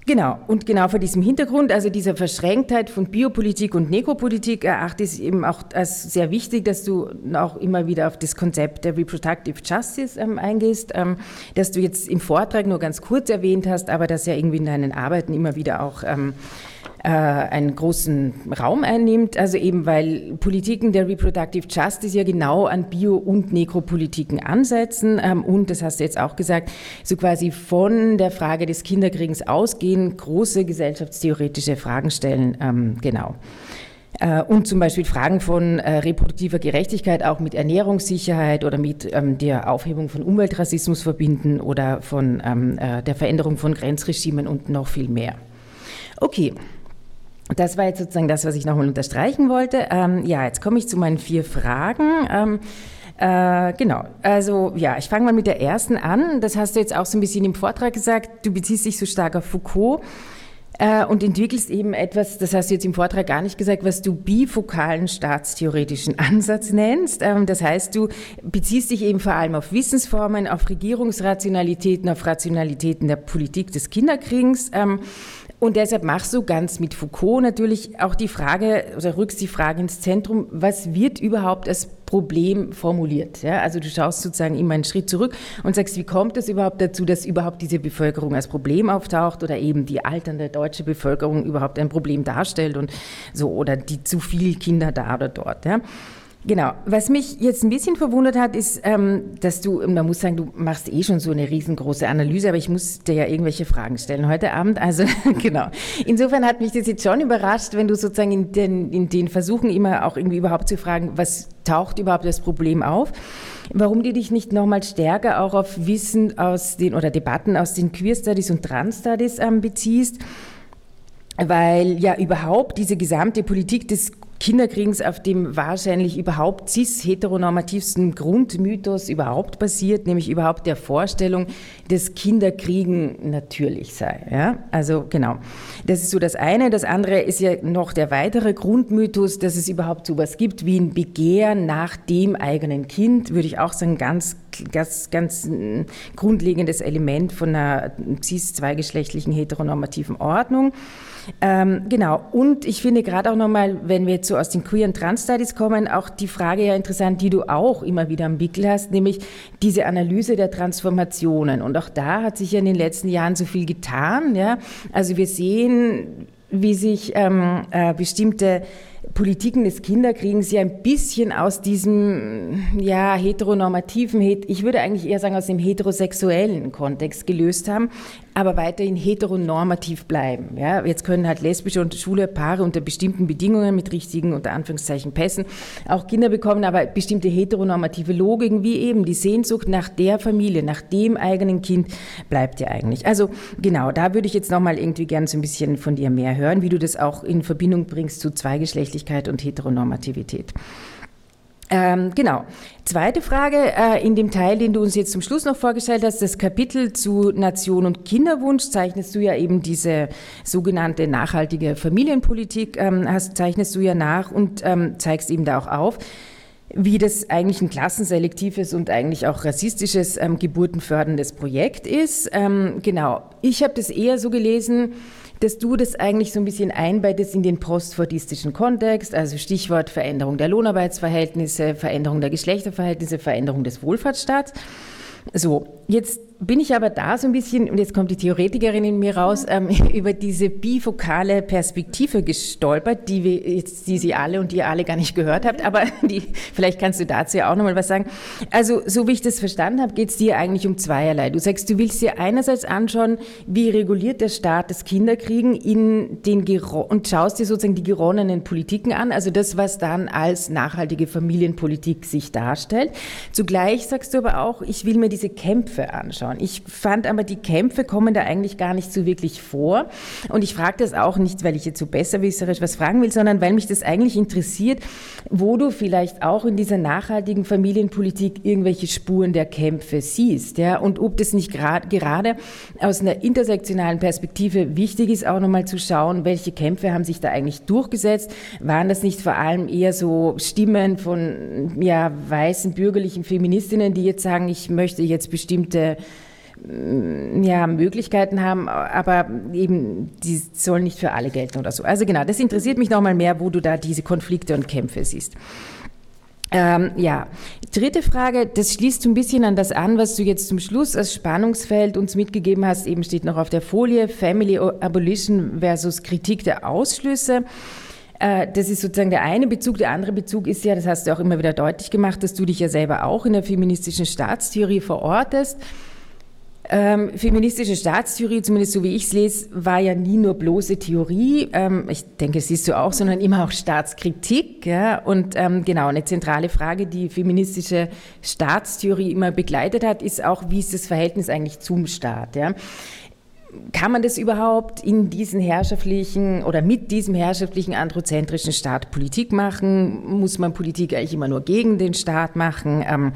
Genau, und genau vor diesem Hintergrund, also dieser Verschränktheit von Biopolitik und Nekropolitik, erachte ich eben auch als sehr wichtig, dass du auch immer wieder auf das Konzept der Reproductive Justice ähm, eingehst, ähm, dass du jetzt im Vortrag nur ganz kurz erwähnt hast, aber das ja irgendwie in deinen Arbeiten immer wieder auch ähm, äh, einen großen Raum einnimmt. Also eben, weil Politiken der Reproductive Justice ja genau an Bio- und Nekropolitiken ansetzen. Ähm, und, das hast du jetzt auch gesagt, so quasi von der Frage des Kinderkriegens ausgehen, große gesellschaftstheoretische Fragen stellen. Ähm, genau äh, und zum Beispiel Fragen von äh, reproduktiver Gerechtigkeit auch mit Ernährungssicherheit oder mit ähm, der Aufhebung von Umweltrassismus verbinden oder von ähm, äh, der Veränderung von Grenzregimen und noch viel mehr. Okay, das war jetzt sozusagen das, was ich nochmal unterstreichen wollte. Ähm, ja, jetzt komme ich zu meinen vier Fragen. Ähm, äh, genau, also ja, ich fange mal mit der ersten an. Das hast du jetzt auch so ein bisschen im Vortrag gesagt. Du beziehst dich so stark auf Foucault äh, und entwickelst eben etwas, das hast du jetzt im Vortrag gar nicht gesagt, was du bifokalen staatstheoretischen Ansatz nennst. Ähm, das heißt, du beziehst dich eben vor allem auf Wissensformen, auf Regierungsrationalitäten, auf Rationalitäten der Politik des Kinderkriegens. Ähm, und deshalb machst du ganz mit Foucault natürlich auch die Frage, oder rückst die Frage ins Zentrum, was wird überhaupt als Problem formuliert? Ja, also du schaust sozusagen immer einen Schritt zurück und sagst, wie kommt es überhaupt dazu, dass überhaupt diese Bevölkerung als Problem auftaucht oder eben die alternde deutsche Bevölkerung überhaupt ein Problem darstellt und so, oder die zu viel Kinder da oder dort. Ja? Genau. Was mich jetzt ein bisschen verwundert hat, ist, ähm, dass du, man muss sagen, du machst eh schon so eine riesengroße Analyse, aber ich muss dir ja irgendwelche Fragen stellen heute Abend. Also genau. Insofern hat mich das jetzt schon überrascht, wenn du sozusagen in den, in den Versuchen immer auch irgendwie überhaupt zu fragen, was taucht überhaupt das Problem auf? Warum du dich nicht nochmal stärker auch auf Wissen aus den oder Debatten aus den Queer Studies und Trans Studies ähm, beziehst? weil ja überhaupt diese gesamte Politik des Kinderkriegens auf dem wahrscheinlich überhaupt cis-heteronormativsten Grundmythos überhaupt basiert, nämlich überhaupt der Vorstellung, dass Kinderkriegen natürlich sei. Ja? Also genau, das ist so das eine. Das andere ist ja noch der weitere Grundmythos, dass es überhaupt so etwas gibt wie ein Begehren nach dem eigenen Kind, würde ich auch sagen, ganz ganz, ganz grundlegendes Element von einer cis-zweigeschlechtlichen heteronormativen Ordnung. Ähm, genau. Und ich finde gerade auch nochmal, wenn wir jetzt so aus den Queer- und Trans-Studies kommen, auch die Frage ja interessant, die du auch immer wieder am Wickel hast, nämlich diese Analyse der Transformationen. Und auch da hat sich ja in den letzten Jahren so viel getan. Ja? Also wir sehen, wie sich ähm, äh, bestimmte Politiken des Kinderkriegens ja ein bisschen aus diesem ja, heteronormativen, ich würde eigentlich eher sagen aus dem heterosexuellen Kontext gelöst haben, aber weiterhin heteronormativ bleiben. Ja, jetzt können halt lesbische und schwule Paare unter bestimmten Bedingungen mit richtigen, unter Anführungszeichen, Pässen auch Kinder bekommen, aber bestimmte heteronormative Logiken, wie eben die Sehnsucht nach der Familie, nach dem eigenen Kind, bleibt ja eigentlich. Also genau, da würde ich jetzt nochmal irgendwie gerne so ein bisschen von dir mehr hören, wie du das auch in Verbindung bringst zu Zweigeschlechtlichkeit und Heteronormativität. Ähm, genau. Zweite Frage, äh, in dem Teil, den du uns jetzt zum Schluss noch vorgestellt hast, das Kapitel zu Nation und Kinderwunsch, zeichnest du ja eben diese sogenannte nachhaltige Familienpolitik, ähm, hast, zeichnest du ja nach und ähm, zeigst eben da auch auf, wie das eigentlich ein klassenselektives und eigentlich auch rassistisches ähm, geburtenförderndes Projekt ist. Ähm, genau. Ich habe das eher so gelesen, dass du das eigentlich so ein bisschen einbettest in den postfordistischen Kontext, also Stichwort Veränderung der Lohnarbeitsverhältnisse, Veränderung der Geschlechterverhältnisse, Veränderung des Wohlfahrtsstaats. So, jetzt bin ich aber da so ein bisschen, und jetzt kommt die Theoretikerin in mir raus, ähm, über diese bifokale Perspektive gestolpert, die, wir jetzt, die Sie alle und die ihr alle gar nicht gehört habt, aber die, vielleicht kannst du dazu ja auch nochmal was sagen. Also, so wie ich das verstanden habe, geht es dir eigentlich um zweierlei. Du sagst, du willst dir einerseits anschauen, wie reguliert der Staat das Kinderkriegen in den und schaust dir sozusagen die geronnenen Politiken an, also das, was dann als nachhaltige Familienpolitik sich darstellt. Zugleich sagst du aber auch, ich will mir diese Kämpfe anschauen anschauen. Ich fand aber, die Kämpfe kommen da eigentlich gar nicht so wirklich vor. Und ich frage das auch nicht, weil ich jetzt so besserwisserisch was fragen will, sondern weil mich das eigentlich interessiert, wo du vielleicht auch in dieser nachhaltigen Familienpolitik irgendwelche Spuren der Kämpfe siehst. Ja? Und ob das nicht gerade aus einer intersektionalen Perspektive wichtig ist, auch nochmal zu schauen, welche Kämpfe haben sich da eigentlich durchgesetzt. Waren das nicht vor allem eher so Stimmen von ja, weißen bürgerlichen Feministinnen, die jetzt sagen, ich möchte jetzt bestimmte ja, Möglichkeiten haben, aber eben die sollen nicht für alle gelten oder so. Also genau, das interessiert mich nochmal mehr, wo du da diese Konflikte und Kämpfe siehst. Ähm, ja, dritte Frage, das schließt so ein bisschen an das an, was du jetzt zum Schluss als Spannungsfeld uns mitgegeben hast, eben steht noch auf der Folie, Family Abolition versus Kritik der Ausschlüsse. Äh, das ist sozusagen der eine Bezug. Der andere Bezug ist ja, das hast du auch immer wieder deutlich gemacht, dass du dich ja selber auch in der feministischen Staatstheorie verortest. Ähm, feministische Staatstheorie, zumindest so wie ich es lese, war ja nie nur bloße Theorie. Ähm, ich denke, es siehst du auch, sondern immer auch Staatskritik. Ja? Und ähm, genau, eine zentrale Frage, die feministische Staatstheorie immer begleitet hat, ist auch, wie ist das Verhältnis eigentlich zum Staat? Ja? Kann man das überhaupt in diesen herrschaftlichen oder mit diesem herrschaftlichen androzentrischen Staat Politik machen? Muss man Politik eigentlich immer nur gegen den Staat machen? Ähm,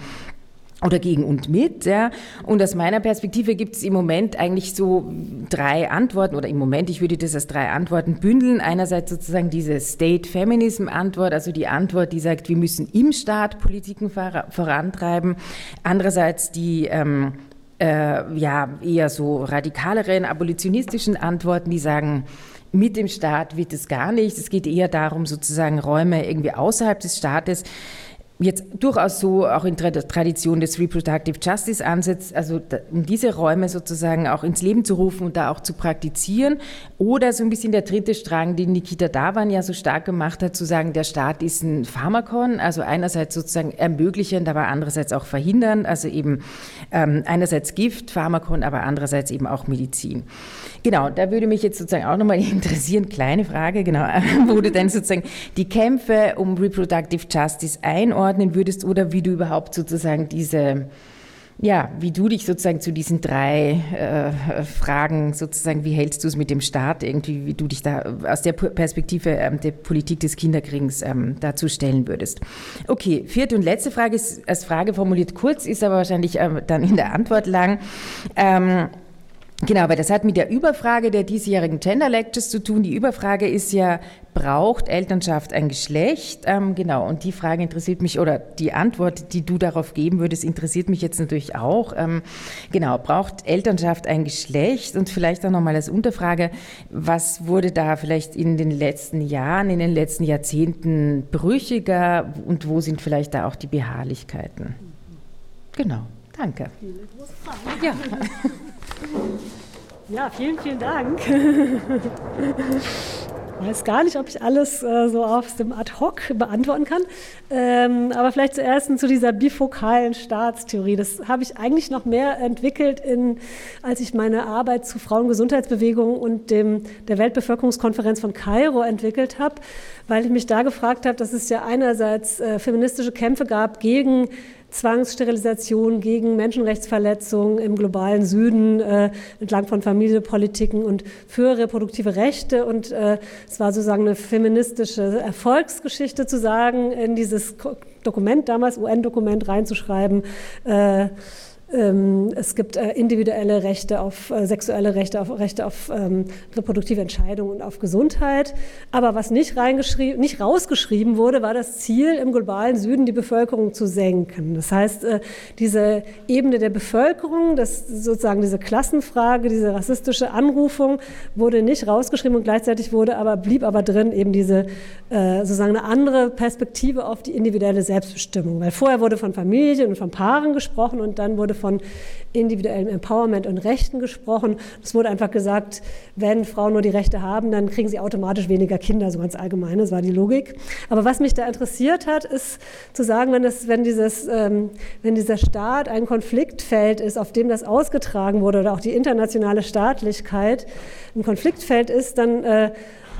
oder gegen und mit. Ja. Und aus meiner Perspektive gibt es im Moment eigentlich so drei Antworten, oder im Moment, ich würde das als drei Antworten bündeln. Einerseits sozusagen diese State-Feminism-Antwort, also die Antwort, die sagt, wir müssen im Staat Politiken vorantreiben. Andererseits die ähm, äh, ja eher so radikaleren, abolitionistischen Antworten, die sagen, mit dem Staat wird es gar nicht. Es geht eher darum, sozusagen Räume irgendwie außerhalb des Staates jetzt durchaus so auch in der Tradition des Reproductive Justice Ansatzes, also diese Räume sozusagen auch ins Leben zu rufen und da auch zu praktizieren. Oder so ein bisschen der dritte Strang, den Nikita Davan ja so stark gemacht hat, zu sagen, der Staat ist ein Pharmakon, also einerseits sozusagen ermöglichend, aber andererseits auch verhindern, also eben ähm, einerseits Gift, Pharmakon, aber andererseits eben auch Medizin. Genau, da würde mich jetzt sozusagen auch nochmal interessieren, kleine Frage, genau, wo du denn sozusagen die Kämpfe um Reproductive Justice einordnen würdest oder wie du überhaupt sozusagen diese ja, wie du dich sozusagen zu diesen drei äh, Fragen sozusagen, wie hältst du es mit dem Staat irgendwie, wie du dich da aus der Perspektive ähm, der Politik des Kinderkriegens ähm, dazu stellen würdest. Okay, vierte und letzte Frage ist als Frage formuliert kurz, ist aber wahrscheinlich ähm, dann in der Antwort lang. Genau, aber das hat mit der Überfrage der diesjährigen Gender Lectures zu tun. Die Überfrage ist ja, braucht Elternschaft ein Geschlecht? Ähm, genau, und die Frage interessiert mich, oder die Antwort, die du darauf geben würdest, interessiert mich jetzt natürlich auch. Ähm, genau, braucht Elternschaft ein Geschlecht? Und vielleicht auch nochmal als Unterfrage, was wurde da vielleicht in den letzten Jahren, in den letzten Jahrzehnten brüchiger und wo sind vielleicht da auch die Beharrlichkeiten? Genau, danke. Ja. Ja, vielen, vielen Dank. Ich weiß gar nicht, ob ich alles äh, so aus dem Ad-Hoc beantworten kann. Ähm, aber vielleicht zuerst zu dieser bifokalen Staatstheorie. Das habe ich eigentlich noch mehr entwickelt, in, als ich meine Arbeit zu Frauengesundheitsbewegung und dem, der Weltbevölkerungskonferenz von Kairo entwickelt habe, weil ich mich da gefragt habe, dass es ja einerseits äh, feministische Kämpfe gab gegen Zwangssterilisation, gegen Menschenrechtsverletzungen im globalen Süden äh, entlang von Familienpolitiken und für reproduktive Rechte. Und äh, es war sozusagen eine feministische Erfolgsgeschichte zu sagen, in dieses Dokument damals, UN-Dokument reinzuschreiben. Äh, es gibt äh, individuelle Rechte auf äh, sexuelle Rechte, auf Rechte auf ähm, reproduktive Entscheidungen und auf Gesundheit. Aber was nicht, reingeschrieben, nicht rausgeschrieben wurde, war das Ziel, im globalen Süden die Bevölkerung zu senken. Das heißt, äh, diese Ebene der Bevölkerung, das sozusagen diese Klassenfrage, diese rassistische Anrufung wurde nicht rausgeschrieben und gleichzeitig wurde aber, blieb aber drin eben diese sozusagen eine andere Perspektive auf die individuelle Selbstbestimmung. Weil vorher wurde von Familien und von Paaren gesprochen und dann wurde von individuellem Empowerment und Rechten gesprochen. Es wurde einfach gesagt, wenn Frauen nur die Rechte haben, dann kriegen sie automatisch weniger Kinder, so ganz allgemein. Das war die Logik. Aber was mich da interessiert hat, ist zu sagen, wenn, das, wenn, dieses, ähm, wenn dieser Staat ein Konfliktfeld ist, auf dem das ausgetragen wurde, oder auch die internationale Staatlichkeit ein Konfliktfeld ist, dann äh,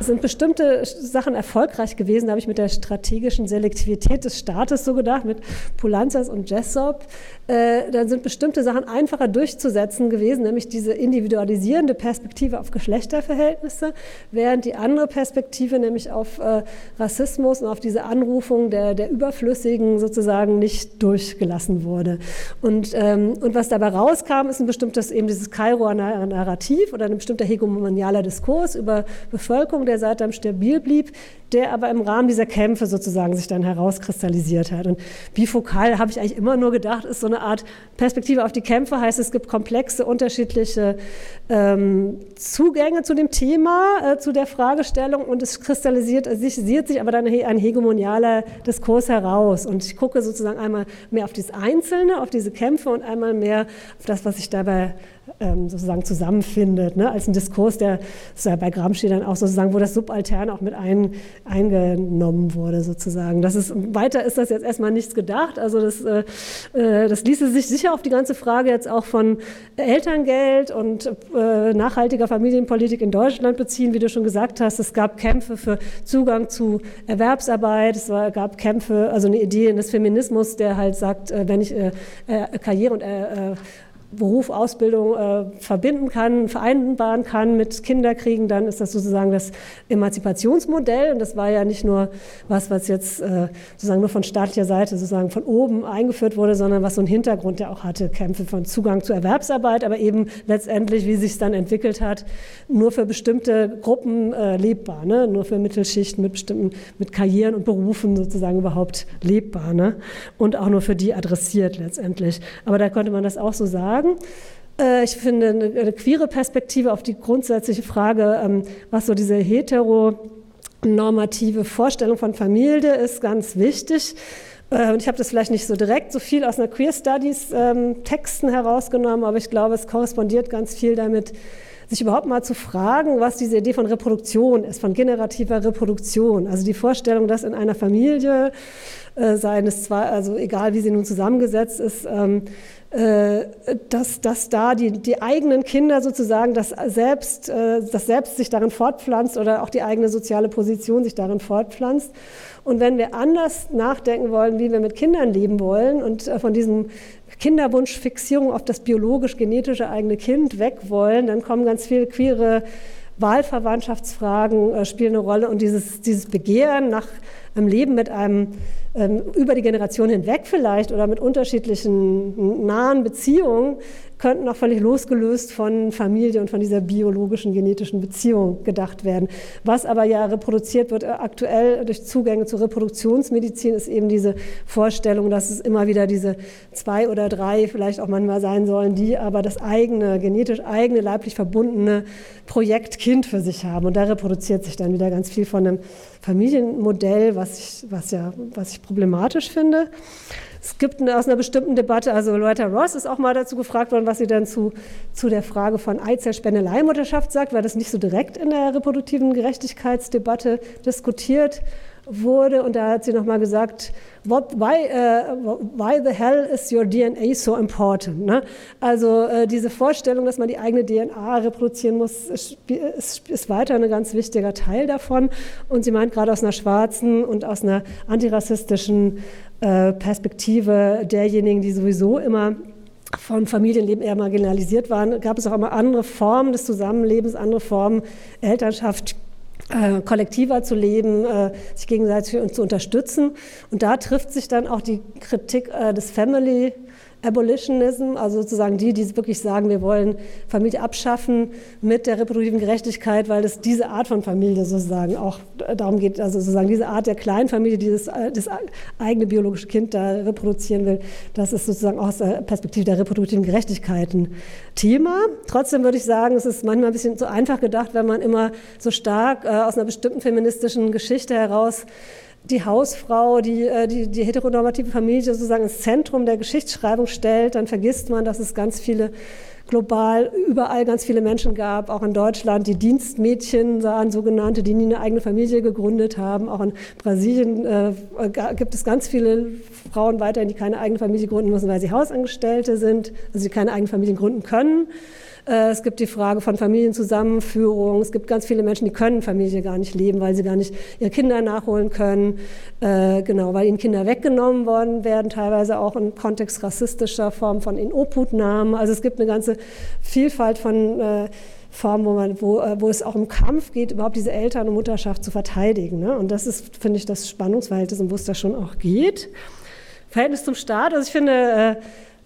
sind bestimmte Sachen erfolgreich gewesen. Da habe ich mit der strategischen Selektivität des Staates so gedacht, mit Pulanzas und Jessop. Äh, dann sind bestimmte Sachen einfacher durchzusetzen gewesen, nämlich diese individualisierende Perspektive auf Geschlechterverhältnisse, während die andere Perspektive, nämlich auf äh, Rassismus und auf diese Anrufung der, der Überflüssigen sozusagen nicht durchgelassen wurde. Und, ähm, und was dabei rauskam, ist ein bestimmtes, eben dieses Kairoer Narrativ oder ein bestimmter hegemonialer Diskurs über Bevölkerung, der seitdem stabil blieb, der aber im Rahmen dieser Kämpfe sozusagen sich dann herauskristallisiert hat. Und bifokal habe ich eigentlich immer nur gedacht, ist so eine Art Perspektive auf die Kämpfe, heißt es gibt komplexe, unterschiedliche ähm, Zugänge zu dem Thema, äh, zu der Fragestellung und es kristallisiert sich, sich aber dann ein hegemonialer Diskurs heraus. Und ich gucke sozusagen einmal mehr auf das Einzelne, auf diese Kämpfe und einmal mehr auf das, was sich dabei sozusagen zusammenfindet, ne? als ein Diskurs, der ja bei Gramsci dann auch sozusagen, wo das Subaltern auch mit ein, eingenommen wurde sozusagen. Das ist, weiter ist das jetzt erstmal nichts gedacht, also das, äh, äh, das ließe sich sicher auf die ganze Frage jetzt auch von Elterngeld und äh, nachhaltiger Familienpolitik in Deutschland beziehen, wie du schon gesagt hast. Es gab Kämpfe für Zugang zu Erwerbsarbeit, es war, gab Kämpfe, also eine Idee des Feminismus, der halt sagt, äh, wenn ich äh, äh, Karriere und Beruf, Ausbildung äh, verbinden kann, vereinbaren kann mit Kinderkriegen, dann ist das sozusagen das Emanzipationsmodell. Und das war ja nicht nur was, was jetzt äh, sozusagen nur von staatlicher Seite sozusagen von oben eingeführt wurde, sondern was so einen Hintergrund ja auch hatte, Kämpfe von Zugang zu Erwerbsarbeit, aber eben letztendlich, wie sich es dann entwickelt hat, nur für bestimmte Gruppen äh, lebbar, ne? nur für Mittelschichten mit bestimmten, mit Karrieren und Berufen sozusagen überhaupt lebbar ne? und auch nur für die adressiert letztendlich. Aber da konnte man das auch so sagen sagen. Äh, ich finde eine, queere Perspektive auf die grundsätzliche Frage, ähm, was so diese heteronormative Vorstellung von Familie ist, ganz wichtig. Äh, und ich habe das vielleicht nicht so direkt so viel aus einer Queer Studies ähm, Texten herausgenommen, aber ich glaube, es korrespondiert ganz viel damit, sich überhaupt mal zu fragen, was diese Idee von Reproduktion ist, von generativer Reproduktion. Also die Vorstellung, dass in einer Familie, äh, seien es zwar, also egal wie sie nun zusammengesetzt ist, ähm, äh, dass, dass da die, die eigenen Kinder sozusagen das selbst, äh, das selbst sich darin fortpflanzt oder auch die eigene soziale Position sich darin fortpflanzt. Und wenn wir anders nachdenken wollen, wie wir mit Kindern leben wollen und äh, von diesem Kinderwunschfixierung auf das biologisch-genetische eigene Kind weg wollen. Dann kommen ganz viele queere Wahlverwandtschaftsfragen äh, spielen eine Rolle und dieses, dieses Begehren nach einem Leben mit einem ähm, über die Generation hinweg vielleicht oder mit unterschiedlichen nahen Beziehungen könnten auch völlig losgelöst von Familie und von dieser biologischen, genetischen Beziehung gedacht werden. Was aber ja reproduziert wird äh, aktuell durch Zugänge zur Reproduktionsmedizin, ist eben diese Vorstellung, dass es immer wieder diese zwei oder drei vielleicht auch manchmal sein sollen, die aber das eigene, genetisch eigene, leiblich verbundene Projekt Kind für sich haben. Und da reproduziert sich dann wieder ganz viel von einem Familienmodell, was ich, was ja, was ich problematisch finde. Es gibt eine, aus einer bestimmten Debatte, also Loretta Ross ist auch mal dazu gefragt worden, was sie dann zu, zu der Frage von Eizellspende Leihmutterschaft sagt, weil das nicht so direkt in der reproduktiven Gerechtigkeitsdebatte diskutiert wurde. Und da hat sie nochmal gesagt, What, why, uh, why the hell is your DNA so important? Ne? Also äh, diese Vorstellung, dass man die eigene DNA reproduzieren muss, ist, ist, ist, weiter ein ganz wichtiger Teil davon. Und sie meint gerade aus einer schwarzen und aus einer antirassistischen äh, Perspektive derjenigen, die sowieso immer von Familienleben eher marginalisiert waren, gab es auch immer andere Formen des Zusammenlebens, andere Formen, Elternschaft äh, kollektiver zu leben, äh, sich gegenseitig zu unterstützen. Und da trifft sich dann auch die Kritik äh, des Family Abolitionism, also sozusagen die, die wirklich sagen, wir wollen Familie abschaffen mit der reproduktiven Gerechtigkeit, weil es diese Art von Familie sozusagen auch darum geht, also sozusagen diese Art der Kleinfamilie, die das, das eigene biologische Kind da reproduzieren will, das ist sozusagen aus der Perspektive der reproduktiven Gerechtigkeit ein Thema. Trotzdem würde ich sagen, es ist manchmal ein bisschen zu einfach gedacht, wenn man immer so stark äh, aus einer bestimmten feministischen Geschichte heraus die Hausfrau, die, äh, die, die heteronormative Familie sozusagen ins Zentrum der Geschichtsschreibung stellt, dann vergisst man, dass es ganz viele global überall ganz viele Menschen gab, auch in Deutschland, die Dienstmädchen sahen, sogenannte, die nie eine eigene Familie gegründet haben. Auch in Brasilien äh, gibt es ganz viele Frauen weiterhin, die keine eigene Familie gründen müssen, weil sie Hausangestellte sind, also die keine eigene Familie gründen können. Äh, es gibt die Frage von Familienzusammenführung. Es gibt ganz viele Menschen, die können Familie gar nicht leben, weil sie gar nicht ihre Kinder nachholen können. Äh, genau, weil ihnen Kinder weggenommen worden werden, teilweise auch im Kontext rassistischer Formen von Inobhutnahmen. Also es gibt eine ganze Vielfalt von äh, Formen, wo, man, wo, wo es auch um Kampf geht, überhaupt diese Eltern- und Mutterschaft zu verteidigen. Ne? Und das ist, finde ich, das Spannungsverhältnis, um wo es da schon auch geht. Verhältnis zum Staat, also ich finde,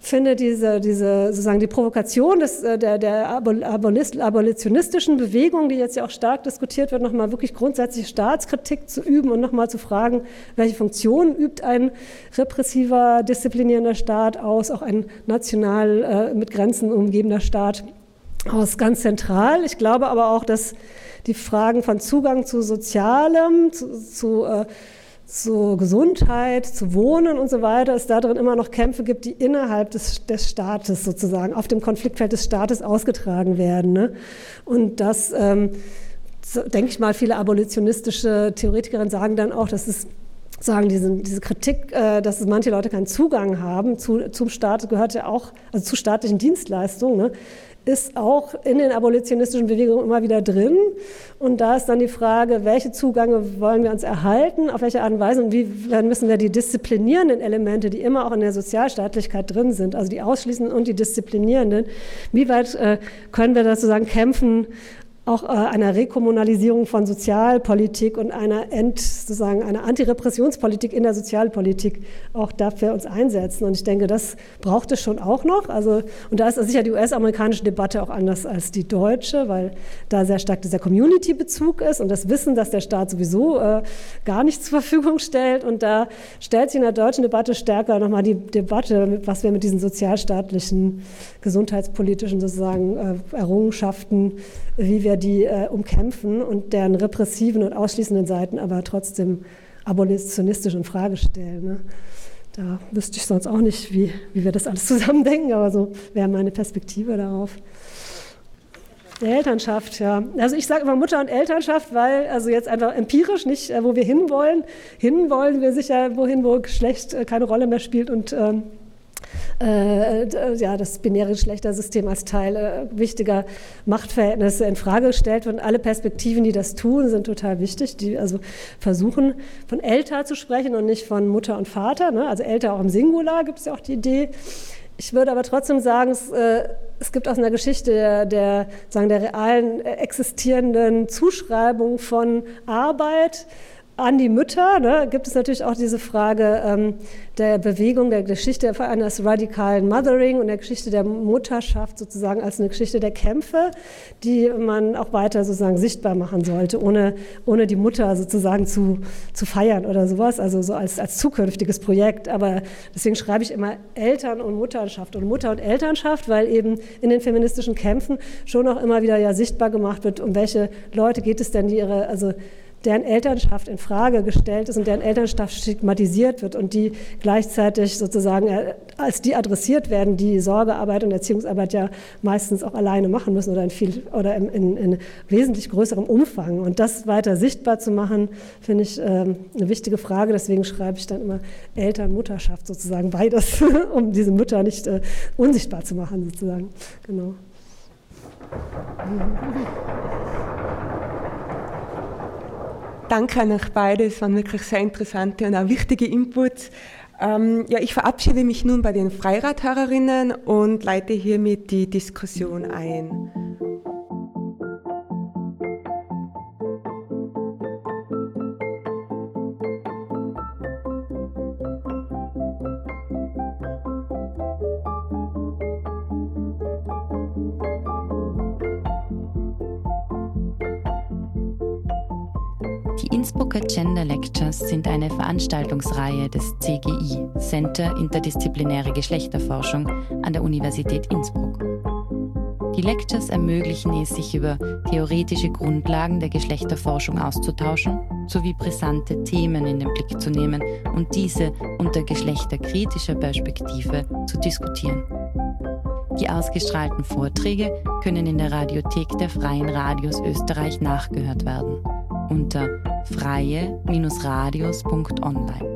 finde diese, diese sozusagen die Provokation des, äh, der, der abolitionistischen Bewegung, die jetzt ja auch stark diskutiert wird, nochmal wirklich grundsätzliche Staatskritik zu üben und nochmal zu fragen, welche Funktion übt ein repressiver, disziplinierender Staat aus, auch ein national äh, mit Grenzen umgebener Staat aus, ganz zentral. Ich glaube aber auch, dass die Fragen von Zugang zu Sozialem, zu, zu äh, zu Gesundheit, zu Wohnen und so weiter, es da drin immer noch Kämpfe gibt, die innerhalb des, des Staates sozusagen, auf dem Konfliktfeld des Staates ausgetragen werden. Ne? Und das, ähm, so, denke ich mal, viele abolitionistische Theoretikerinnen sagen dann auch, dass es sagen, diese, diese Kritik, äh, dass manche Leute keinen Zugang haben zu, zum Staat, gehört ja auch, also zu staatlichen Dienstleistungen, ne? Ist auch in den abolitionistischen Bewegungen immer wieder drin. Und da ist dann die Frage, welche Zugänge wollen wir uns erhalten, auf welche Art und Weise und wie müssen wir die disziplinierenden Elemente, die immer auch in der Sozialstaatlichkeit drin sind, also die ausschließenden und die disziplinierenden, wie weit äh, können wir das sozusagen kämpfen, auch äh, einer Rekommunalisierung von Sozialpolitik und einer Ent, sozusagen einer Antirepressionspolitik in der Sozialpolitik auch dafür uns einsetzen. Und ich denke, das braucht es schon auch noch. Also, und da ist sicher die US-amerikanische Debatte auch anders als die deutsche, weil da sehr stark dieser Community-Bezug ist und das Wissen, dass der Staat sowieso äh, gar nichts zur Verfügung stellt. Und da stellt sich in der deutschen Debatte stärker nochmal die Debatte, was wir mit diesen sozialstaatlichen, gesundheitspolitischen sozusagen äh, Errungenschaften, wie wir die äh, umkämpfen und deren repressiven und ausschließenden Seiten aber trotzdem abolitionistisch in Frage stellen. Ne? Da wüsste ich sonst auch nicht, wie, wie wir das alles zusammendenken, aber so wäre meine Perspektive darauf. Der Elternschaft, ja. Also ich sage immer Mutter und Elternschaft, weil, also jetzt einfach empirisch nicht, äh, wo wir hinwollen. Hinwollen wir sicher wohin, wo Geschlecht äh, keine Rolle mehr spielt und ähm, äh, ja, das binäre Geschlechtersystem als Teil äh, wichtiger Machtverhältnisse in Frage gestellt wird. Und alle Perspektiven, die das tun, sind total wichtig. Die also versuchen, von Eltern zu sprechen und nicht von Mutter und Vater. Ne? Also Eltern auch im Singular gibt es ja auch die Idee Ich würde aber trotzdem sagen, es, äh, es gibt aus einer Geschichte der, der, sagen, der realen äh, existierenden Zuschreibung von Arbeit an die Mütter ne, gibt es natürlich auch diese Frage ähm, der Bewegung, der Geschichte eines radikalen Mothering und der Geschichte der Mutterschaft sozusagen als eine Geschichte der Kämpfe, die man auch weiter sozusagen sichtbar machen sollte, ohne, ohne die Mutter sozusagen zu, zu feiern oder sowas, also so als, als zukünftiges Projekt. Aber deswegen schreibe ich immer Eltern und Mutterschaft und Mutter und Elternschaft, weil eben in den feministischen Kämpfen schon auch immer wieder ja sichtbar gemacht wird, um welche Leute geht es denn, die ihre, also deren Elternschaft in Frage gestellt ist und deren Elternschaft stigmatisiert wird und die gleichzeitig sozusagen äh, als die adressiert werden, die Sorgearbeit und Erziehungsarbeit ja meistens auch alleine machen müssen oder in viel oder in, in, in wesentlich größerem Umfang. Und das weiter sichtbar zu machen, finde ich ähm, eine wichtige Frage. Deswegen schreibe ich dann immer Eltern, Mutterschaft sozusagen beides, um diese Mütter nicht äh, unsichtbar zu machen sozusagen. Genau. Danke an euch beide, es waren wirklich sehr interessante und auch wichtige Inputs. Ähm, ja, ich verabschiede mich nun bei den Freirathörerinnen und leite hiermit die Diskussion ein. Innsbrucker Gender Lectures sind eine Veranstaltungsreihe des CGI, Center Interdisziplinäre Geschlechterforschung an der Universität Innsbruck. Die Lectures ermöglichen es, sich über theoretische Grundlagen der Geschlechterforschung auszutauschen, sowie brisante Themen in den Blick zu nehmen und diese unter geschlechterkritischer Perspektive zu diskutieren. Die ausgestrahlten Vorträge können in der Radiothek der Freien Radios Österreich nachgehört werden unter freie-radios.online.